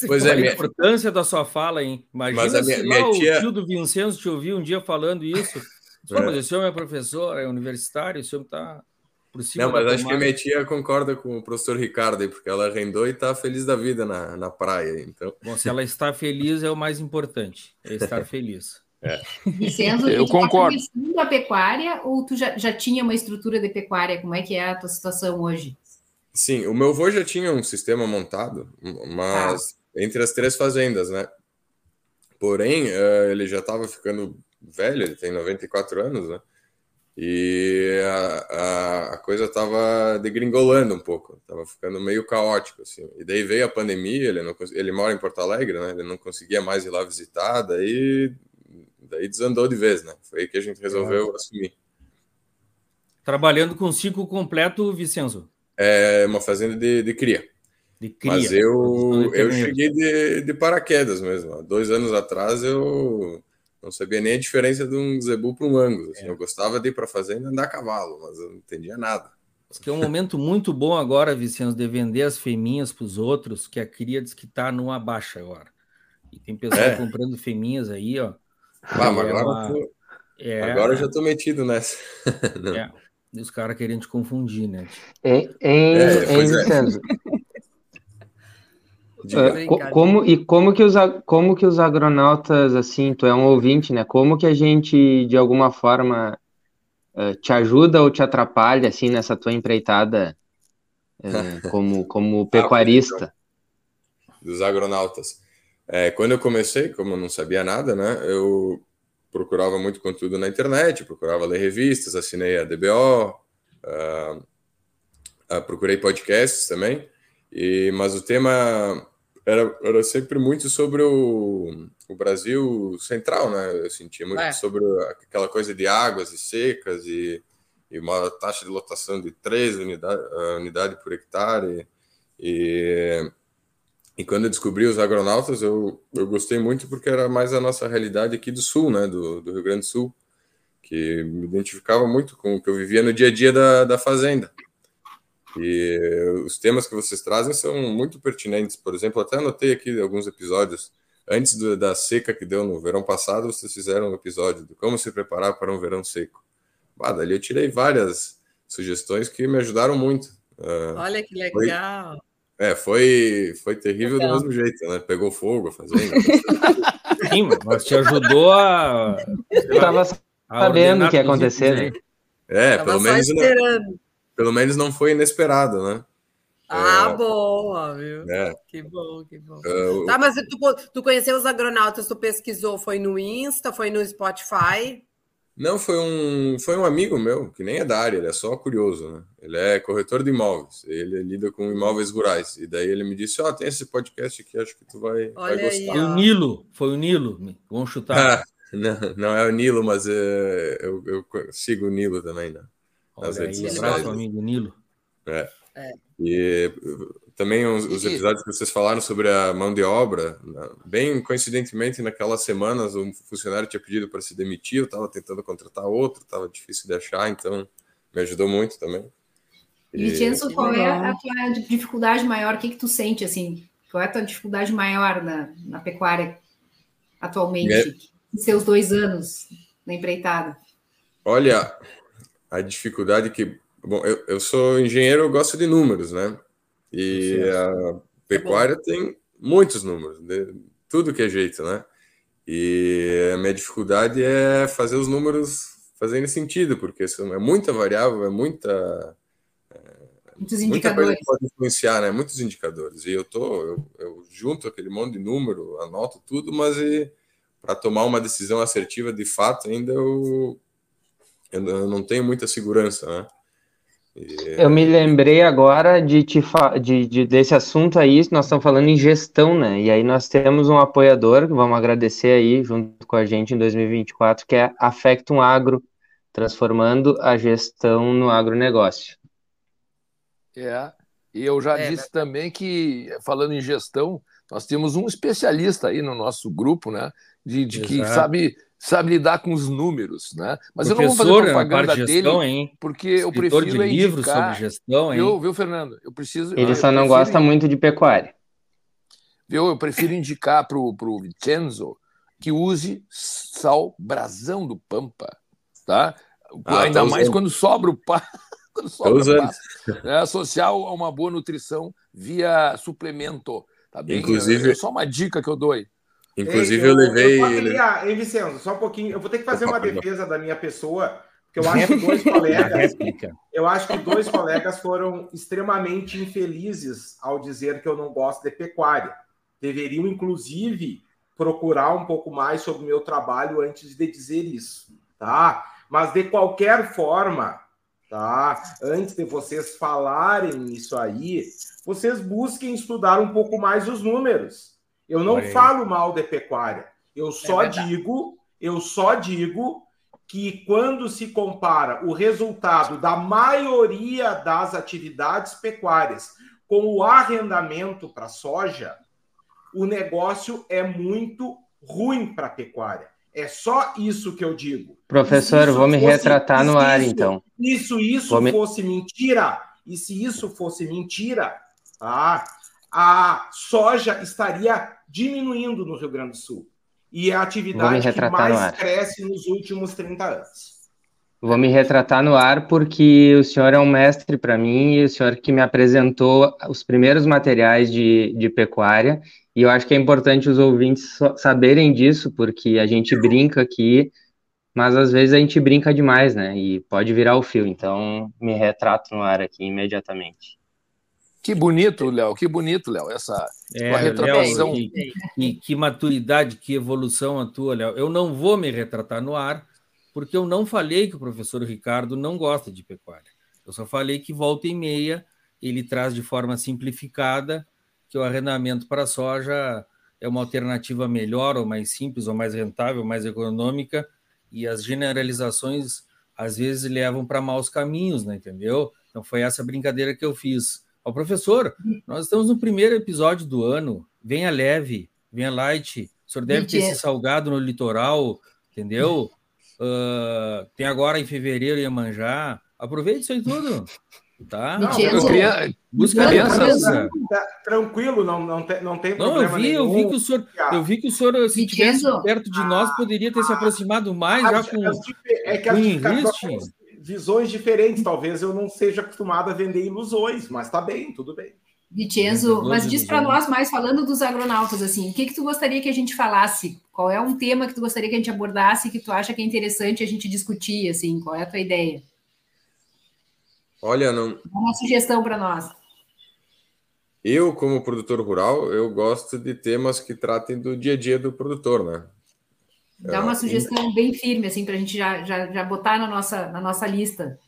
Pois é, a minha... importância da sua fala, hein? Imagina mas a minha, se minha tia... o tio do Vincenzo te ouviu um dia falando isso. Pô, é. mas esse homem é professor, é universitário, esse homem está por cima. Não, mas acho que a minha tia concorda com o professor Ricardo aí, porque ela rendou e está feliz da vida na, na praia. Então. Bom, se ela está feliz é o mais importante, é estar feliz. É. Vicente, eu tá concordo. Tá a pecuária ou tu já, já tinha uma estrutura de pecuária? Como é que é a tua situação hoje? Sim, o meu avô já tinha um sistema montado, mas ah. entre as três fazendas, né? Porém, uh, ele já estava ficando velho, ele tem 94 anos, né? E a, a, coisa estava degringolando um pouco, estava ficando meio caótico, assim. E daí veio a pandemia, ele, não, ele mora em Porto Alegre, né? Ele não conseguia mais ir lá visitar, daí, daí desandou de vez, né? Foi aí que a gente resolveu é. assumir. Trabalhando com ciclo completo, Vicenzo? é uma fazenda de, de cria. De cria. Mas eu, eu cheguei de, de paraquedas mesmo. Dois anos atrás eu não sabia nem a diferença de um zebu para um angus. Assim, é. Eu gostava de ir para a fazenda andar a cavalo, mas eu não entendia nada. Diz que é um momento muito bom agora, Vicente, de vender as feminhas para os outros, que a cria diz que está numa baixa agora. E tem pessoal é. comprando feminhas aí, ó. Ah, mas agora, ela... tô... é... agora eu já estou metido nessa. é. E os caras querendo te confundir, né? Em, em, é, em Vicente. Uh, como e como que os como que os agronautas assim tu é um ouvinte né? Como que a gente de alguma forma uh, te ajuda ou te atrapalha assim nessa tua empreitada uh, como como pecuarista? dos agronautas. É, quando eu comecei como eu não sabia nada né eu procurava muito conteúdo na internet, procurava ler revistas, assinei a DBO, uh, ah, uh, ah, procurei podcasts também, e, mas o tema era, era sempre muito sobre o, o Brasil central, né? Eu sentia muito é. sobre aquela coisa de águas e secas e, e uma taxa de lotação de 3 unidade, uh, unidade por hectare. E, e quando eu descobri os agronautas, eu, eu gostei muito porque era mais a nossa realidade aqui do sul, né, do, do Rio Grande do Sul, que me identificava muito com o que eu vivia no dia a dia da, da fazenda. E os temas que vocês trazem são muito pertinentes. Por exemplo, até anotei aqui alguns episódios. Antes do, da seca que deu no verão passado, vocês fizeram um episódio de como se preparar para um verão seco. Bah, dali eu tirei várias sugestões que me ajudaram muito. Uh, Olha que legal! Foi, é, foi, foi terrível Legal. do mesmo jeito, né? Pegou fogo a fazenda. Sim, mas te ajudou a. Estava sabendo o que ia acontecer, né? É, pelo menos, não, pelo menos não foi inesperado, né? Ah, é, boa, viu? É. Que bom, que bom. Uh, tá, mas tu, tu conheceu os agronautas, tu pesquisou, foi no Insta, foi no Spotify? Não, foi um, foi um amigo meu, que nem é da área, ele é só curioso, né? Ele é corretor de imóveis, ele lida com imóveis rurais. E daí ele me disse: Ó, oh, tem esse podcast aqui, acho que tu vai, vai gostar. Aí, o Nilo, foi o Nilo, vamos chutar. Ah, não, não é o Nilo, mas é, eu, eu sigo o Nilo também, né? Nas Olha redes aí, sociais. amigo Nilo. É. é. E também os, os, episódios que vocês falaram sobre a mão de obra, né? bem coincidentemente, naquelas semanas, um funcionário tinha pedido para se demitir, eu estava tentando contratar outro, estava difícil de achar, então me ajudou muito também. E, Vincenzo, qual é a tua dificuldade maior? O que, que tu sente, assim? Qual é a tua dificuldade maior na, na pecuária atualmente, é... em seus dois anos na empreitada? Olha, a dificuldade que... Bom, eu, eu sou engenheiro, eu gosto de números, né? E a pecuária é tem muitos números, de tudo que é jeito, né? E a minha dificuldade é fazer os números fazerem sentido, porque é muita variável, é muita. É, Muitos indicadores. Muita pode influenciar, né? Muitos indicadores. E eu tô, eu, eu junto aquele monte de número, anoto tudo, mas para tomar uma decisão assertiva de fato, ainda eu, eu não tenho muita segurança, né? Eu me lembrei agora de, te de, de, desse assunto aí, nós estamos falando em gestão, né? E aí nós temos um apoiador, que vamos agradecer aí, junto com a gente em 2024, que é a Factum Agro, transformando a gestão no agronegócio. É, e eu já é, disse né? também que, falando em gestão, nós temos um especialista aí no nosso grupo, né? De, de que sabe sabe lidar com os números, né? Mas Professor, eu não vou fazer propaganda de gestão, dele, hein? porque eu prefiro de livros sobre gestão, hein? Viu, viu, Fernando? Eu preciso. Ele só não gosta muito de pecuária. Viu? Eu prefiro indicar para o Vincenzo que use sal brasão do Pampa, tá? Ah, Ainda mais quando sobra o pá. quando sobra o É, associar a uma boa nutrição via suplemento. Tá bem? Inclusive, é só uma dica que eu dou aí. Inclusive, Ei, eu, eu, levei. Eu queria, hein, Vicenzo, só um pouquinho. Eu vou ter que fazer uma defesa da minha pessoa, porque eu acho que dois colegas. eu acho que dois colegas foram extremamente infelizes ao dizer que eu não gosto de pecuária. Deveriam, inclusive, procurar um pouco mais sobre o meu trabalho antes de dizer isso, tá? Mas de qualquer forma, tá? Antes de vocês falarem isso aí, vocês busquem estudar um pouco mais os números. Eu não falo mal de pecuária. Eu é só é digo, eu só digo que quando se compara o resultado da maioria das atividades pecuárias com o arrendamento para soja, o negócio é muito ruim para a pecuária. É só isso que eu digo. Professor, vou me fosse, retratar no ar, então. Isso, isso me... fosse mentira, e se isso fosse mentira, tá? A soja estaria diminuindo no Rio Grande do Sul. E é a atividade que mais no cresce nos últimos 30 anos. Vou me retratar no ar porque o senhor é um mestre para mim e o senhor que me apresentou os primeiros materiais de, de pecuária. E eu acho que é importante os ouvintes saberem disso, porque a gente brinca aqui, mas às vezes a gente brinca demais, né? E pode virar o fio. Então, me retrato no ar aqui imediatamente. Que bonito, Léo, que bonito, Léo, essa é, retratação. Léo, que, que, que, maturidade, que evolução a tua, Léo. Eu não vou me retratar no ar, porque eu não falei que o professor Ricardo não gosta de pecuária. Eu só falei que volta e meia ele traz de forma simplificada que o arrendamento para soja é uma alternativa melhor, ou mais simples, ou mais rentável, mais econômica, e as generalizações às vezes levam para maus caminhos, né, entendeu? Então foi essa brincadeira que eu fiz. Ó, professor, nós estamos no primeiro episódio do ano. Venha leve, venha light. O senhor deve ter esse salgado no litoral, entendeu? Uh, tem agora em fevereiro Iemanjá. Aproveite isso aí tudo. Tá? Não, eu queria... Busca aliança. Tranquilo, não, não, tem, não tem não, problema. Eu vi, nenhum. eu vi que o senhor, eu vi que o senhor, se estivesse perto de nós, poderia ter se aproximado mais já com. É que as, visões diferentes. Talvez eu não seja acostumado a vender ilusões, mas tá bem, tudo bem. Vicenzo, mas diz para nós mais, falando dos agronautas, assim, o que, que tu gostaria que a gente falasse? Qual é um tema que tu gostaria que a gente abordasse que tu acha que é interessante a gente discutir, assim, qual é a tua ideia? Olha, não... Uma sugestão para nós. Eu, como produtor rural, eu gosto de temas que tratem do dia a dia do produtor, né? Dá uma sugestão bem firme, assim, para a gente já, já, já botar na nossa, na nossa lista.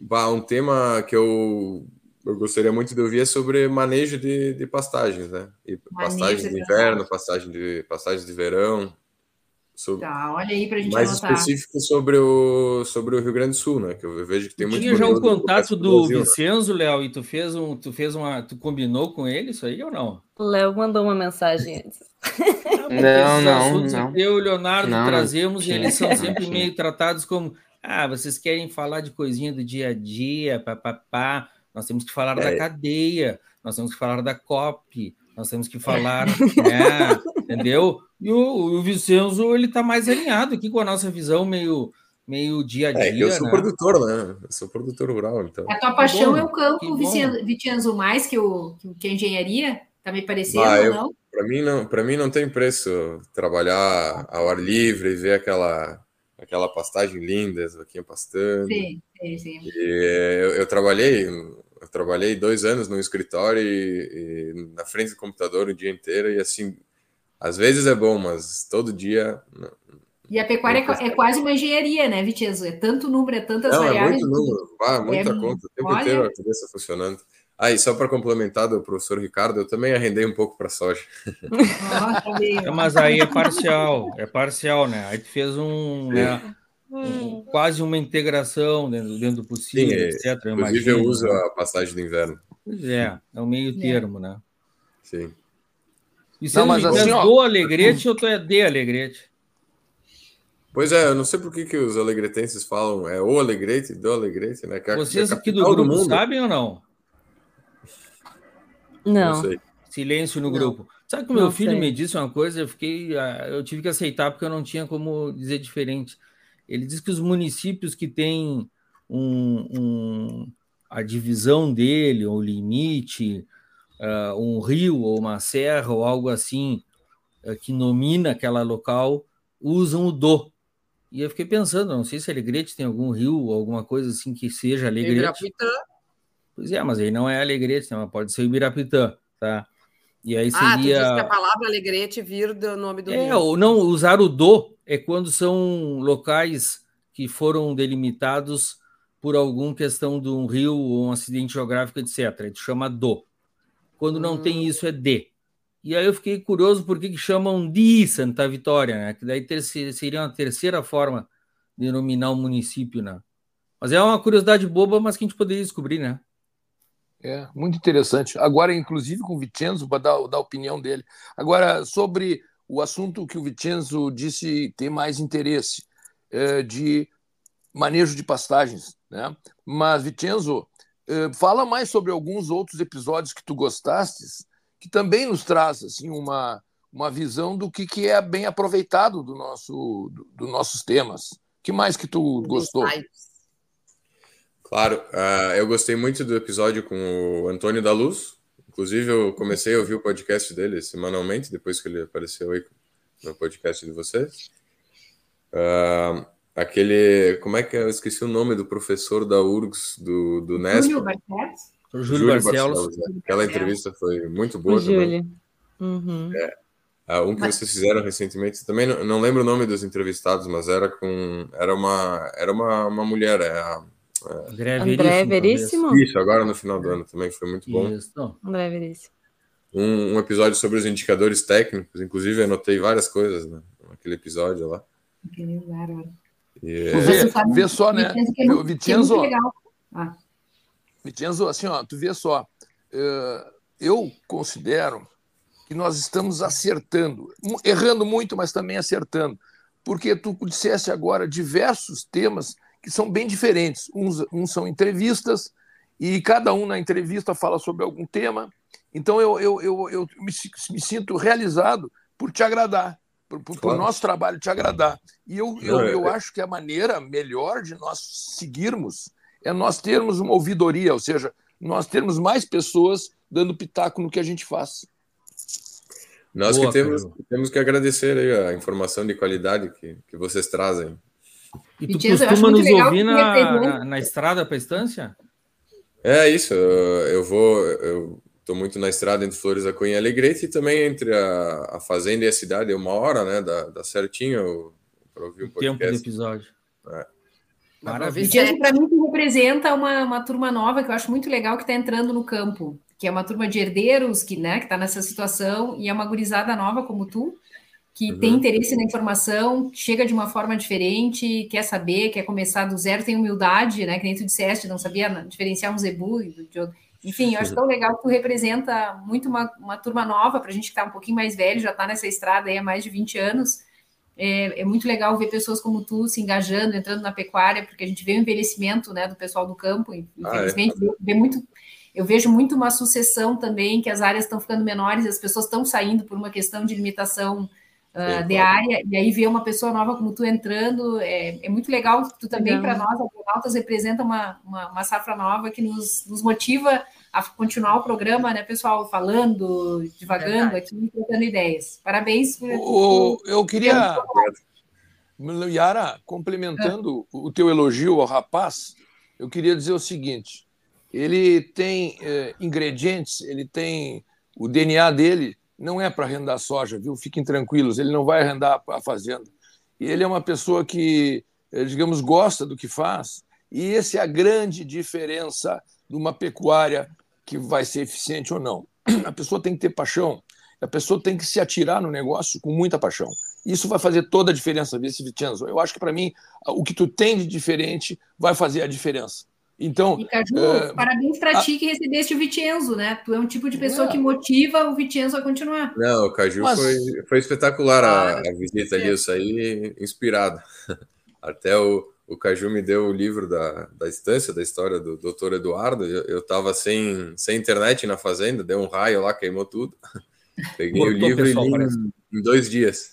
Bah, um tema que eu, eu gostaria muito de ouvir é sobre manejo de, de pastagens, né? E pastagens de inverno, pastagem de, pastagens de verão. Sobre, tá, olha aí para a gente Mais anotar. específico sobre o, sobre o Rio Grande do Sul, né? Que eu vejo que tem muito. Tinha já o contato do, do Vicenzo, Léo, e tu fez um, tu fez uma, tu combinou com ele isso aí ou não? O Léo mandou uma mensagem antes. Não, não, não. Eu e o Leonardo não, trazemos, e eles são sempre meio tratados como ah, vocês querem falar de coisinha do dia a dia, papapá. Nós temos que falar é. da cadeia, nós temos que falar da COP, nós temos que falar, né, entendeu? E o, o Vicenzo, ele está mais alinhado aqui com a nossa visão meio, meio dia a dia. É, eu sou né? produtor, né? Eu sou produtor rural, então. A tua paixão bom, é o campo, Vicenzo, mais que, o, que a engenharia? Tá me parecendo, ah, eu, não? Para mim não, para mim não tem preço trabalhar ao ar livre e ver aquela aquela pastagem linda, as vaquinhas pastando. Sim, sim, sim. E eu, eu trabalhei trabalhei dois anos no escritório e, e, na frente do computador o dia inteiro e assim às vezes é bom, mas todo dia. Não, e a pecuária é, é, quase uma engenharia, né, Vitezo? É tanto número, é tantas não, variáveis. É muito número, ah, muita é, conta, o tempo olha... inteiro a cabeça funcionando. Ah, e só para complementar do professor Ricardo, eu também arrendei um pouco para soja. é, mas aí é parcial, é parcial, né? Aí tu fez um, né, um quase uma integração dentro, dentro do possível, Sim, etc. Inclusive eu, eu uso né? a passagem do inverno. Pois é, é o meio termo, né? Sim. E você não, mas assim, ó... do Alegrete ou tu é de Alegrete? Pois é, eu não sei por que, que os alegretenses falam é o Alegrete, do Alegrete, né? Que é, Vocês aqui do grupo do sabem ou não? Não. não sei. Silêncio no não. grupo. Sabe que o meu filho sei. me disse uma coisa, eu fiquei, ah, eu tive que aceitar porque eu não tinha como dizer diferente. Ele diz que os municípios que têm um, um a divisão dele, ou limite, uh, um rio ou uma serra ou algo assim uh, que nomina aquela local, usam o do. E eu fiquei pensando, não sei se Alegrete tem algum rio ou alguma coisa assim que seja Alegrete. Ibirapitã. Pois é, mas aí não é Alegrete, não, pode ser Ibirapitã, tá? E aí seria... Ah, tu disse que a palavra Alegrete vir do nome do é, rio. ou não, usar o do é quando são locais que foram delimitados por alguma questão de um rio ou um acidente geográfico, etc. Gente chama do. Quando não hum. tem isso, é de. E aí eu fiquei curioso por que chamam de Santa Vitória, né? Que daí ter, seria uma terceira forma de denominar o município, né? Mas é uma curiosidade boba, mas que a gente poderia descobrir, né? É, muito interessante. Agora, inclusive, com o Vicenzo, para dar, dar a opinião dele. Agora, sobre o assunto que o Vicenzo disse ter mais interesse, é, de manejo de pastagens. Né? Mas, Vicenzo, é, fala mais sobre alguns outros episódios que tu gostastes, que também nos traz assim, uma, uma visão do que, que é bem aproveitado do nosso, do, dos nossos temas. que mais que tu gostou? Claro, uh, eu gostei muito do episódio com o Antônio da Luz. Inclusive, eu comecei a ouvir o podcast dele semanalmente, depois que ele apareceu aí no podcast de vocês. Uh, aquele. Como é que é? Eu esqueci o nome do professor da URGS, do, do Nesp. Júlio Barcelos. Júlio, Júlio Barcelos. Barcelos. É. Aquela entrevista foi muito boa o também. Júlio. Uhum. É. Uh, um que vocês fizeram recentemente, também não, não, lembro o nome dos entrevistados, mas era com. Era uma, era uma, uma mulher, é a André, André Veríssimo. Isso, agora no final do ano também foi muito bom. Isso. André Veríssimo. Um, um, episódio sobre os indicadores técnicos, inclusive anotei várias coisas né, naquele episódio lá. Que E, vê, vê só, né? É Vicenzo, é ah. Vicenzo, assim, ó, tu vê só, uh, eu considero que nós estamos acertando, errando muito, mas também acertando, porque tu disseste agora diversos temas que são bem diferentes. Uns, uns são entrevistas, e cada um na entrevista fala sobre algum tema. Então eu, eu, eu, eu me, me sinto realizado por te agradar, por, por, claro. por nosso trabalho te agradar. E eu, eu, é, eu acho que a maneira melhor de nós seguirmos é nós termos uma ouvidoria, ou seja, nós termos mais pessoas dando pitaco no que a gente faz. Nós Boa, que temos, temos que agradecer a informação de qualidade que, que vocês trazem. E tu costuma nos ouvir na, na, na, estrada para a estância? É isso, eu vou, eu estou muito na estrada entre Flores da Cunha e Alegrete e também entre a, a fazenda e a cidade, é uma hora, né, dá, dá certinho para ouvir o podcast. Tempo do episódio. É. Maravilha. Para mim, representa uma, uma turma nova que eu acho muito legal que está entrando no campo, que é uma turma de herdeiros que né, está nessa situação e é uma gurizada nova como tu, que uhum. tem interesse na informação, chega de uma forma diferente, quer saber, quer começar do zero, tem humildade, né? Que nem tu disseste, não sabia diferenciar um zebu de outro. Enfim, eu acho tão legal que tu representa muito uma, uma turma nova, para a gente que está um pouquinho mais velho, já está nessa estrada aí há mais de 20 anos. É, é, muito legal ver pessoas como tu se engajando, entrando na pecuária, porque a gente vê o envelhecimento né, do pessoal do campo, infelizmente, ah, é. vê muito. Eu vejo muito uma sucessão também, que as áreas estão ficando menores, as pessoas estão saindo por uma questão de limitação uh, de área, e aí ver uma pessoa nova como tu entrando, é, é muito legal, tu também, para nós, Altas representa uma, uma, uma, safra nova que nos, nos motiva a continuar o programa, né, pessoal, falando, divagando aqui, trocando ideias. Parabéns. Por, o, eu queria, Yara, complementando ah. o teu elogio ao rapaz, eu queria dizer o seguinte, ele tem eh, ingredientes, ele tem o DNA dele não é para arrendar soja, viu? Fiquem tranquilos, ele não vai arrendar a fazenda. E ele é uma pessoa que, eh, digamos, gosta do que faz, e essa é a grande diferença de uma pecuária que vai ser eficiente ou não. A pessoa tem que ter paixão, a pessoa tem que se atirar no negócio com muita paixão. Isso vai fazer toda a diferença, Vice Vicenzo. Eu acho que, para mim, o que tu tem de diferente vai fazer a diferença. Então, e Caju, é, parabéns para a... ti que recebeste o Vicenzo, né? Tu é um tipo de pessoa é. que motiva o Vicenzo a continuar. Não, o Caju Mas... foi, foi espetacular a, a visita ali, eu saí inspirado. Até o, o Caju me deu o livro da, da estância, da história do doutor Eduardo. Eu estava sem, sem internet na fazenda, deu um raio lá, queimou tudo. Peguei cortou, o livro pessoal, e li em, em dois dias.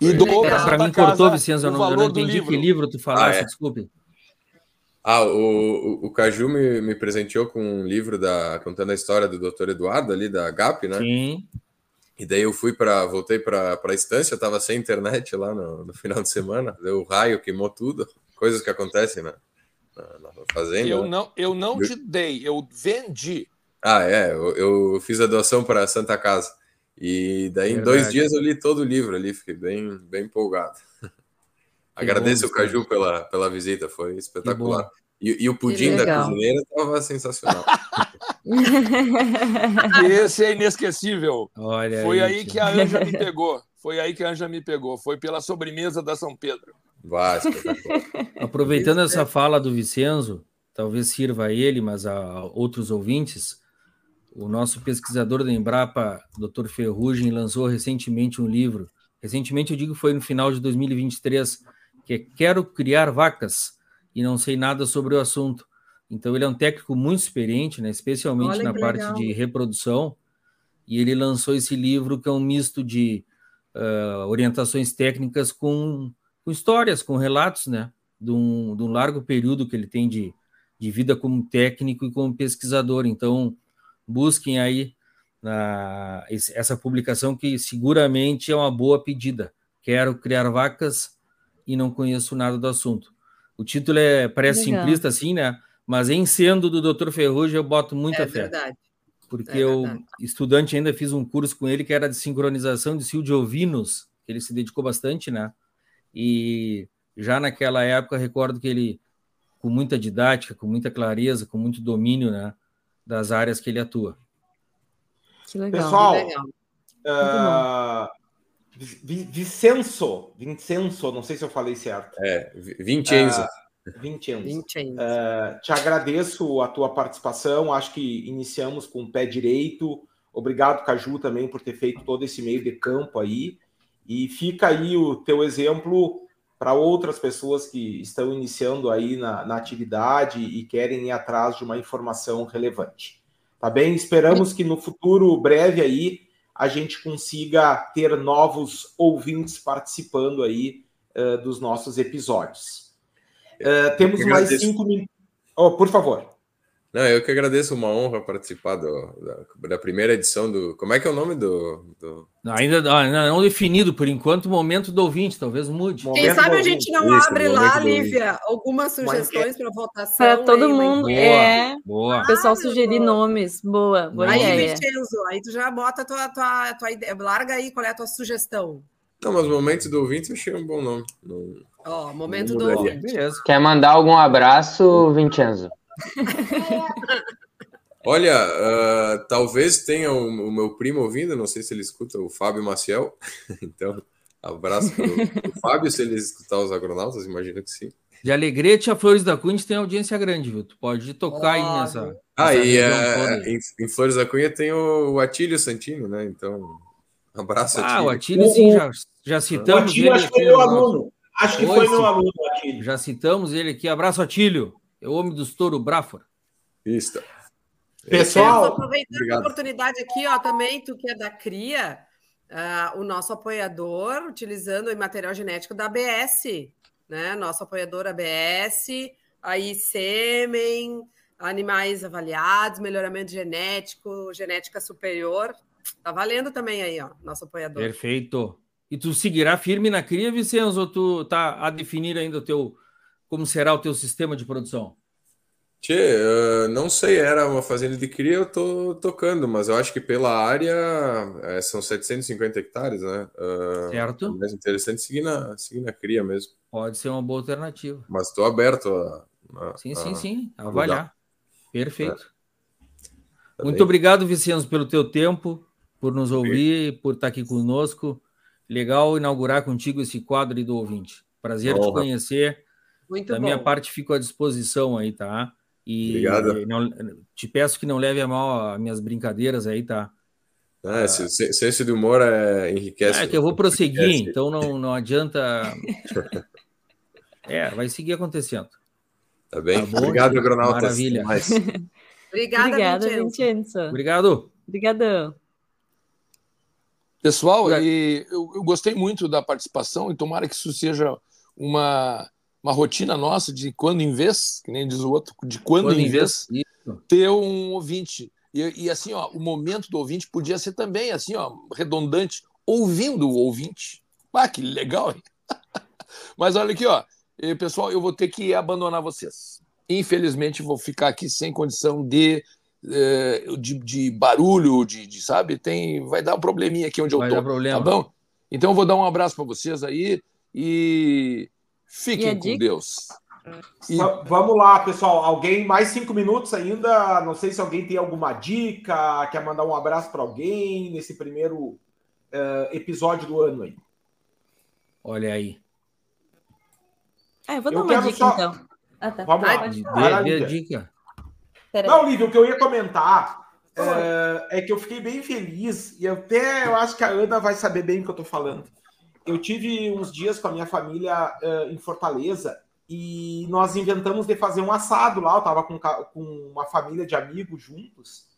E do Para mim cortou, Vicenzo, eu não, eu não entendi livro. que livro tu falaste, ah, é. desculpe. Ah, o, o, o Caju me, me presenteou com um livro da, contando a história do Dr. Eduardo ali da GAP, né? Sim. E daí eu fui para voltei para a estância, estava sem internet lá no, no, final de semana, deu o raio, queimou tudo, coisas que acontecem na, na, na fazenda. Eu né? não, eu não te dei, eu vendi. Ah, é, eu, eu fiz a doação para Santa Casa. E daí, em dois dias, eu li todo o livro ali, fiquei bem, bem empolgado. Agradeço o Caju pela, pela visita, foi espetacular. E, e, o pudim da cozinheira estava sensacional. Esse é inesquecível. Olha foi aí, aí que a Anja me pegou. Foi aí que a Anja me pegou. Foi pela sobremesa da São Pedro. Vai, Aproveitando essa fala do Vicenzo, talvez sirva a ele, mas a outros ouvintes, o nosso pesquisador da Embrapa, Dr. Ferrugem, lançou recentemente um livro. Recentemente, eu digo foi no final de 2023, que é Quero Criar Vacas e Não Sei Nada sobre o Assunto. Então, ele é um técnico muito experiente, né, especialmente Olha na parte legal. de reprodução, e ele lançou esse livro que é um misto de uh, orientações técnicas com, com, histórias, com relatos, né, de um, de um largo período que ele tem de, de vida como técnico e como pesquisador. Então, busquem aí na, essa publicação que seguramente é uma boa pedida. Quero criar vacas e não conheço nada do assunto. O título é parece Legal. simplista assim, né? Mas em sendo do Dr. Ferrugem eu boto muita é fé. Verdade. Porque é eu, estudante, ainda fiz um curso com ele que era de sincronização de cio de ovinos, que ele se dedicou bastante, né? E já naquela época recordo que ele, com muita didática, com muita clareza, com muito domínio, né? das áreas que ele atua. Que legal. Pessoal, que legal. Uh, Vicenzo, Vincenzo, não sei se eu falei certo. É, Vincenzo. Uh, Vincenzo. Vincenzo. Uh, te agradeço a tua participação, acho que iniciamos com o pé direito. Obrigado, Caju, também por ter feito todo esse meio de campo aí. E fica aí o teu exemplo para outras pessoas que estão iniciando aí na, na, atividade e querem ir atrás de uma informação relevante. Tá bem? Esperamos que no futuro breve aí a gente consiga ter novos ouvintes participando aí uh, dos nossos episódios. Uh, temos mais cinco minutos. Oh, por favor. Não, eu que agradeço, uma honra participar do, da, da, primeira edição do. Como é que é o nome do. do... Não, ainda não, ainda não definido, por enquanto, momento do ouvinte, talvez mude. Quem momento sabe a gente não Isso, abre lá, Lívia, algumas sugestões para votação. Para todo aí, mundo. Boa, é. Boa. O pessoal sugerir nomes. Boa, boa aí. Vincenzo, aí tu já bota a tua, tua, tua ideia. Larga aí qual é a tua sugestão. Não, mas momento do ouvinte eu achei um bom nome. Ó, oh, momento do ouvinte. Beleza. Quer mandar algum abraço, Vincenzo? Olha, uh, talvez tenha o, o, meu primo ouvindo, não sei se ele escuta o Fábio Maciel. então, abraço para o Fábio, se ele escutar os agronautas, imagino que sim. De Alegrete a Flores da Cunha tem audiência grande, viu? Tu pode tocar oh, aí nessa. Ah, nessa e uh, em, em, Flores da Cunha tem o, o Atílio Santino, né? Então, abraço, Ah, Atílio. o Atílio, sim, já, já citamos. O Atílio, ele acho que foi meu aluno. Acho que foi meu aluno, Atílio. Já citamos ele aqui. Abraço, Atílio. É o homem dos touro Brafor. Isso. Pessoal, aproveitando obrigado. a oportunidade aqui, ó, também tu que é da Cria, uh, o nosso apoiador, utilizando o material genético da ABS, né? Nosso apoiador ABS, aí sêmen, animais avaliados, melhoramento genético, genética superior. Tá valendo também aí, ó, nosso apoiador. Perfeito. E tu seguirá firme na cria, Vicenzo, ou tu tá a definir ainda o teu como será o teu sistema de produção? Tchê, uh, não sei, era uma fazenda de cria, eu tô tocando, mas eu acho que pela área é, são 750 hectares, né? Uh, certo. É mais interessante seguir na, seguir na cria mesmo. Pode ser uma boa alternativa. Mas estou aberto a, a, Sim, sim, sim, a avaliar. Perfeito. É. Tá Muito bem. obrigado, Vicenzo, pelo teu tempo, por nos ouvir, por estar aqui conosco. Legal inaugurar contigo esse quadro do ouvinte. Prazer Honra. te conhecer. Muito da bom. minha parte, fico à disposição aí, tá? E Obrigado. Não, te peço que não leve a mal as minhas brincadeiras aí, tá? Ah, esse senso de humor é, enriquece. É que eu vou prosseguir, enriquece. então não, não adianta. É, vai seguir acontecendo. Tá bem? Tá Obrigado, agronautas. Maravilha. Obrigada, Obrigada Vincenzo. Obrigado. Obrigadão. Pessoal, e eu, eu, gostei muito da participação e tomara que isso seja uma, uma rotina nossa de quando em vez, que nem diz o outro, de quando, quando em vez, vez ter um ouvinte. E, e, assim, ó, o momento do ouvinte podia ser também assim, ó, redundante, ouvindo o ouvinte. Ah, que legal, hein? Mas olha aqui, ó, pessoal, eu vou ter que abandonar vocês. Infelizmente, vou ficar aqui sem condição de é, de, de, barulho, de, de, sabe? Tem, vai dar um probleminha aqui onde vai eu tô. Problema. Tá bom? Então eu vou dar um abraço para vocês aí e fiquem com dica? Deus. E... Vamos lá, pessoal. Alguém mais cinco minutos ainda? Não sei se alguém tem alguma dica, quer mandar um abraço para alguém nesse primeiro uh, episódio do ano aí. Olha aí. Ah, eu vou dar eu uma dica só... então. Ah, tá. Vamos lá. Dê, dê a dica. Não, Lívia, o que eu ia comentar é, é, que eu fiquei bem feliz e até eu acho que a Ana vai saber bem o que eu tô falando. Eu tive uns dias com a minha família uh, em Fortaleza e nós inventamos de fazer um assado lá. Eu tava com, com uma família de amigos juntos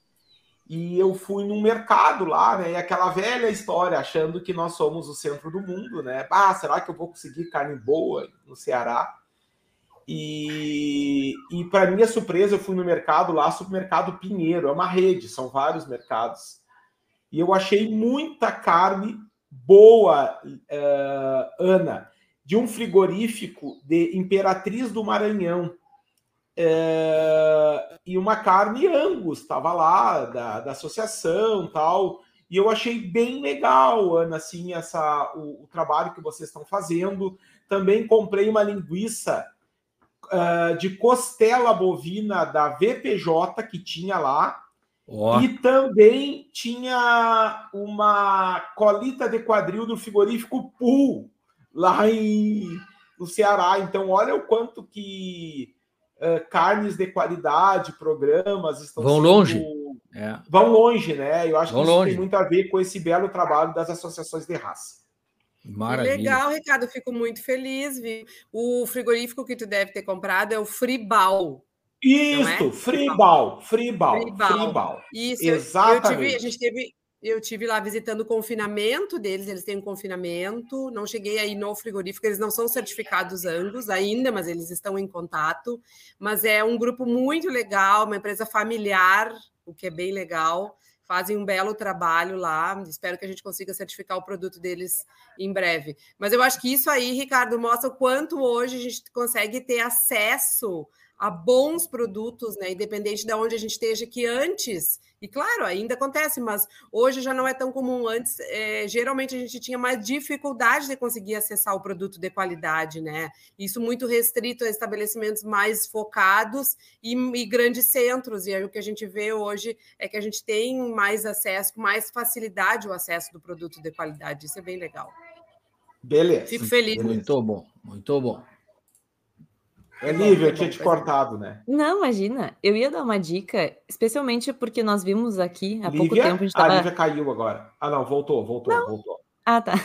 e eu fui num mercado lá, né? E aquela velha história, achando que nós somos o centro do mundo, né? Ah, será que eu vou conseguir carne boa no Ceará? E, e para minha surpresa, eu fui no mercado lá, supermercado Pinheiro, é uma rede, são vários mercados. E eu achei muita carne boa, uh, Ana, de um frigorífico de Imperatriz do Maranhão. Uh, e uma carne Angus, estava lá, da, da associação tal. E eu achei bem legal, Ana, assim, essa, o, o trabalho que vocês estão fazendo. Também comprei uma linguiça uh, de costela bovina da VPJ que tinha lá. Oh. E também tinha uma colita de quadril do frigorífico Pool lá em, no Ceará. Então, olha o quanto que uh, carnes de qualidade, programas estão vão sendo... longe. É. Vão longe, né? Eu acho vão que isso longe. tem muito a ver com esse belo trabalho das associações de raça. Maravilha. Legal, Ricardo, fico muito feliz. Viu? O frigorífico que tu deve ter comprado é o Fribal. Isso, é? Fribal, Fribal, Fribal. Isso, Exatamente. Eu tive, a gente teve, eu tive lá visitando o confinamento deles, eles têm um confinamento. Não cheguei aí no frigorífico, eles não são certificados Angus ainda, mas eles estão em contato. Mas é um grupo muito legal, uma empresa familiar, o que é bem legal fazem um belo trabalho lá. Espero que a gente consiga certificar o produto deles em breve. Mas eu acho que isso aí, Ricardo, mostra o quanto hoje a gente consegue ter acesso a bons produtos, né? Independente de onde a gente esteja, que antes, e claro, ainda acontece, mas hoje já não é tão comum. Antes, é, geralmente a gente tinha mais dificuldade de conseguir acessar o produto de qualidade, né? Isso muito restrito a estabelecimentos mais focados e, e grandes centros. E aí o que a gente vê hoje é que a gente tem mais acesso, mais facilidade o acesso do produto de qualidade. Isso é bem legal. Beleza. Fico feliz. Muito bom, muito bom. É Lívia, eu tinha te cortado, né? Não, imagina. Eu ia dar uma dica, especialmente porque nós vimos aqui há Lívia? pouco tempo. A, gente tava... a Lívia caiu agora. Ah, não, voltou, voltou, não. voltou. Ah, tá.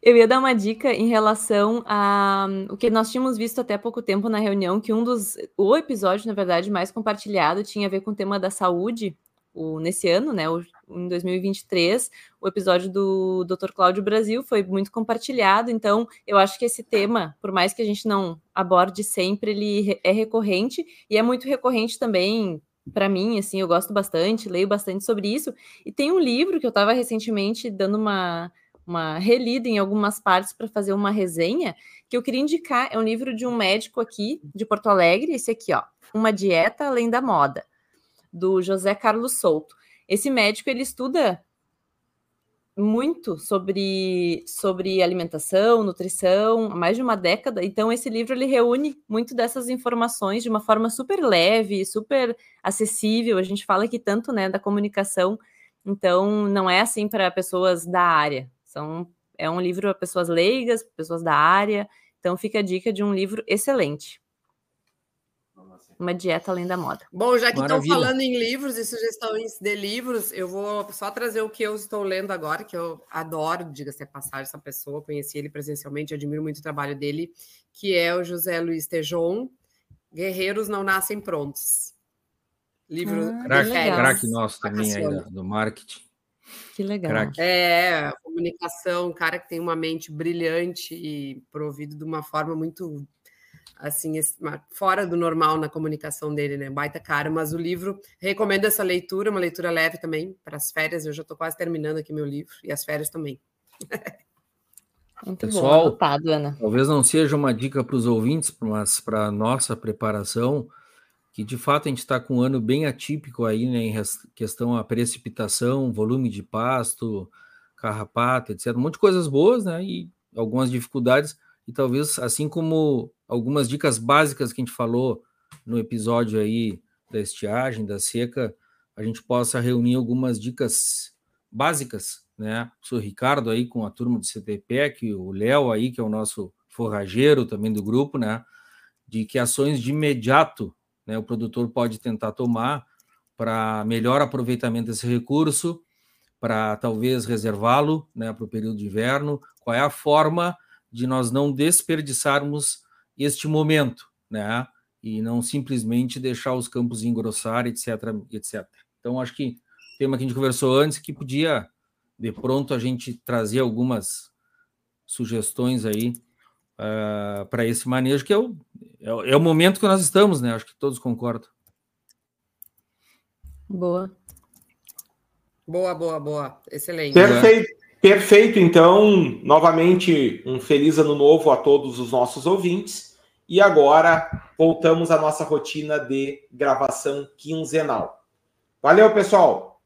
Eu ia dar uma dica em relação a o que nós tínhamos visto até pouco tempo na reunião, que um dos. O episódio, na verdade, mais compartilhado tinha a ver com o tema da saúde o, nesse ano, né, o, em 2023, o episódio do Dr. Cláudio Brasil foi muito compartilhado, então eu acho que esse tema, por mais que a gente não aborde sempre, ele é recorrente e é muito recorrente também para mim, assim, eu gosto bastante, leio bastante sobre isso, e tem um livro que eu estava recentemente dando uma uma relida em algumas partes para fazer uma resenha que eu queria indicar. É um livro de um médico aqui de Porto Alegre, esse aqui, ó, Uma Dieta Além da Moda do José Carlos Souto. Esse médico ele estuda muito sobre, sobre alimentação, nutrição, há mais de uma década. Então, esse livro ele reúne muito dessas informações de uma forma super leve, super acessível. A gente fala aqui tanto né, da comunicação, então não é assim para pessoas da área. São, é um livro para pessoas leigas, pessoas da área. Então, fica a dica de um livro excelente. Uma dieta além da moda. Bom, já que estão falando em livros e sugestões de livros, eu vou só trazer o que eu estou lendo agora, que eu adoro, diga-se a passagem, essa pessoa, conheci ele presencialmente, admiro muito o trabalho dele, que é o José Luiz Tejon, Guerreiros Não Nascem Prontos. Livro ah, craque nosso também aí do marketing. Que legal. Crack. É, comunicação, um cara que tem uma mente brilhante e provido de uma forma muito assim, fora do normal na comunicação dele, né? Baita cara, mas o livro, recomendo essa leitura, uma leitura leve também, para as férias, eu já estou quase terminando aqui meu livro, e as férias também. Muito Pessoal, bom, anotado, Ana. talvez não seja uma dica para os ouvintes, mas para a nossa preparação, que de fato a gente está com um ano bem atípico aí, né, em questão a precipitação, volume de pasto, carrapato, etc. Um monte de coisas boas, né, e algumas dificuldades, e talvez assim como algumas dicas básicas que a gente falou no episódio aí da estiagem, da seca, a gente possa reunir algumas dicas básicas, né? O Ricardo aí com a turma do CTPEC, o Léo aí, que é o nosso forrageiro também do grupo, né? De que ações de imediato né, o produtor pode tentar tomar para melhor aproveitamento desse recurso, para talvez reservá-lo né, para o período de inverno? Qual é a forma de nós não desperdiçarmos este momento, né? E não simplesmente deixar os campos engrossar, etc, etc. Então, acho que o tema que a gente conversou antes, que podia, de pronto, a gente trazer algumas sugestões aí uh, para esse manejo, que é o, é, é o momento que nós estamos, né? Acho que todos concordam. Boa. Boa, boa, boa. Excelente. Perfeito. Perfeito, então, novamente, um feliz ano novo a todos os nossos ouvintes. E agora voltamos à nossa rotina de gravação quinzenal. Valeu, pessoal!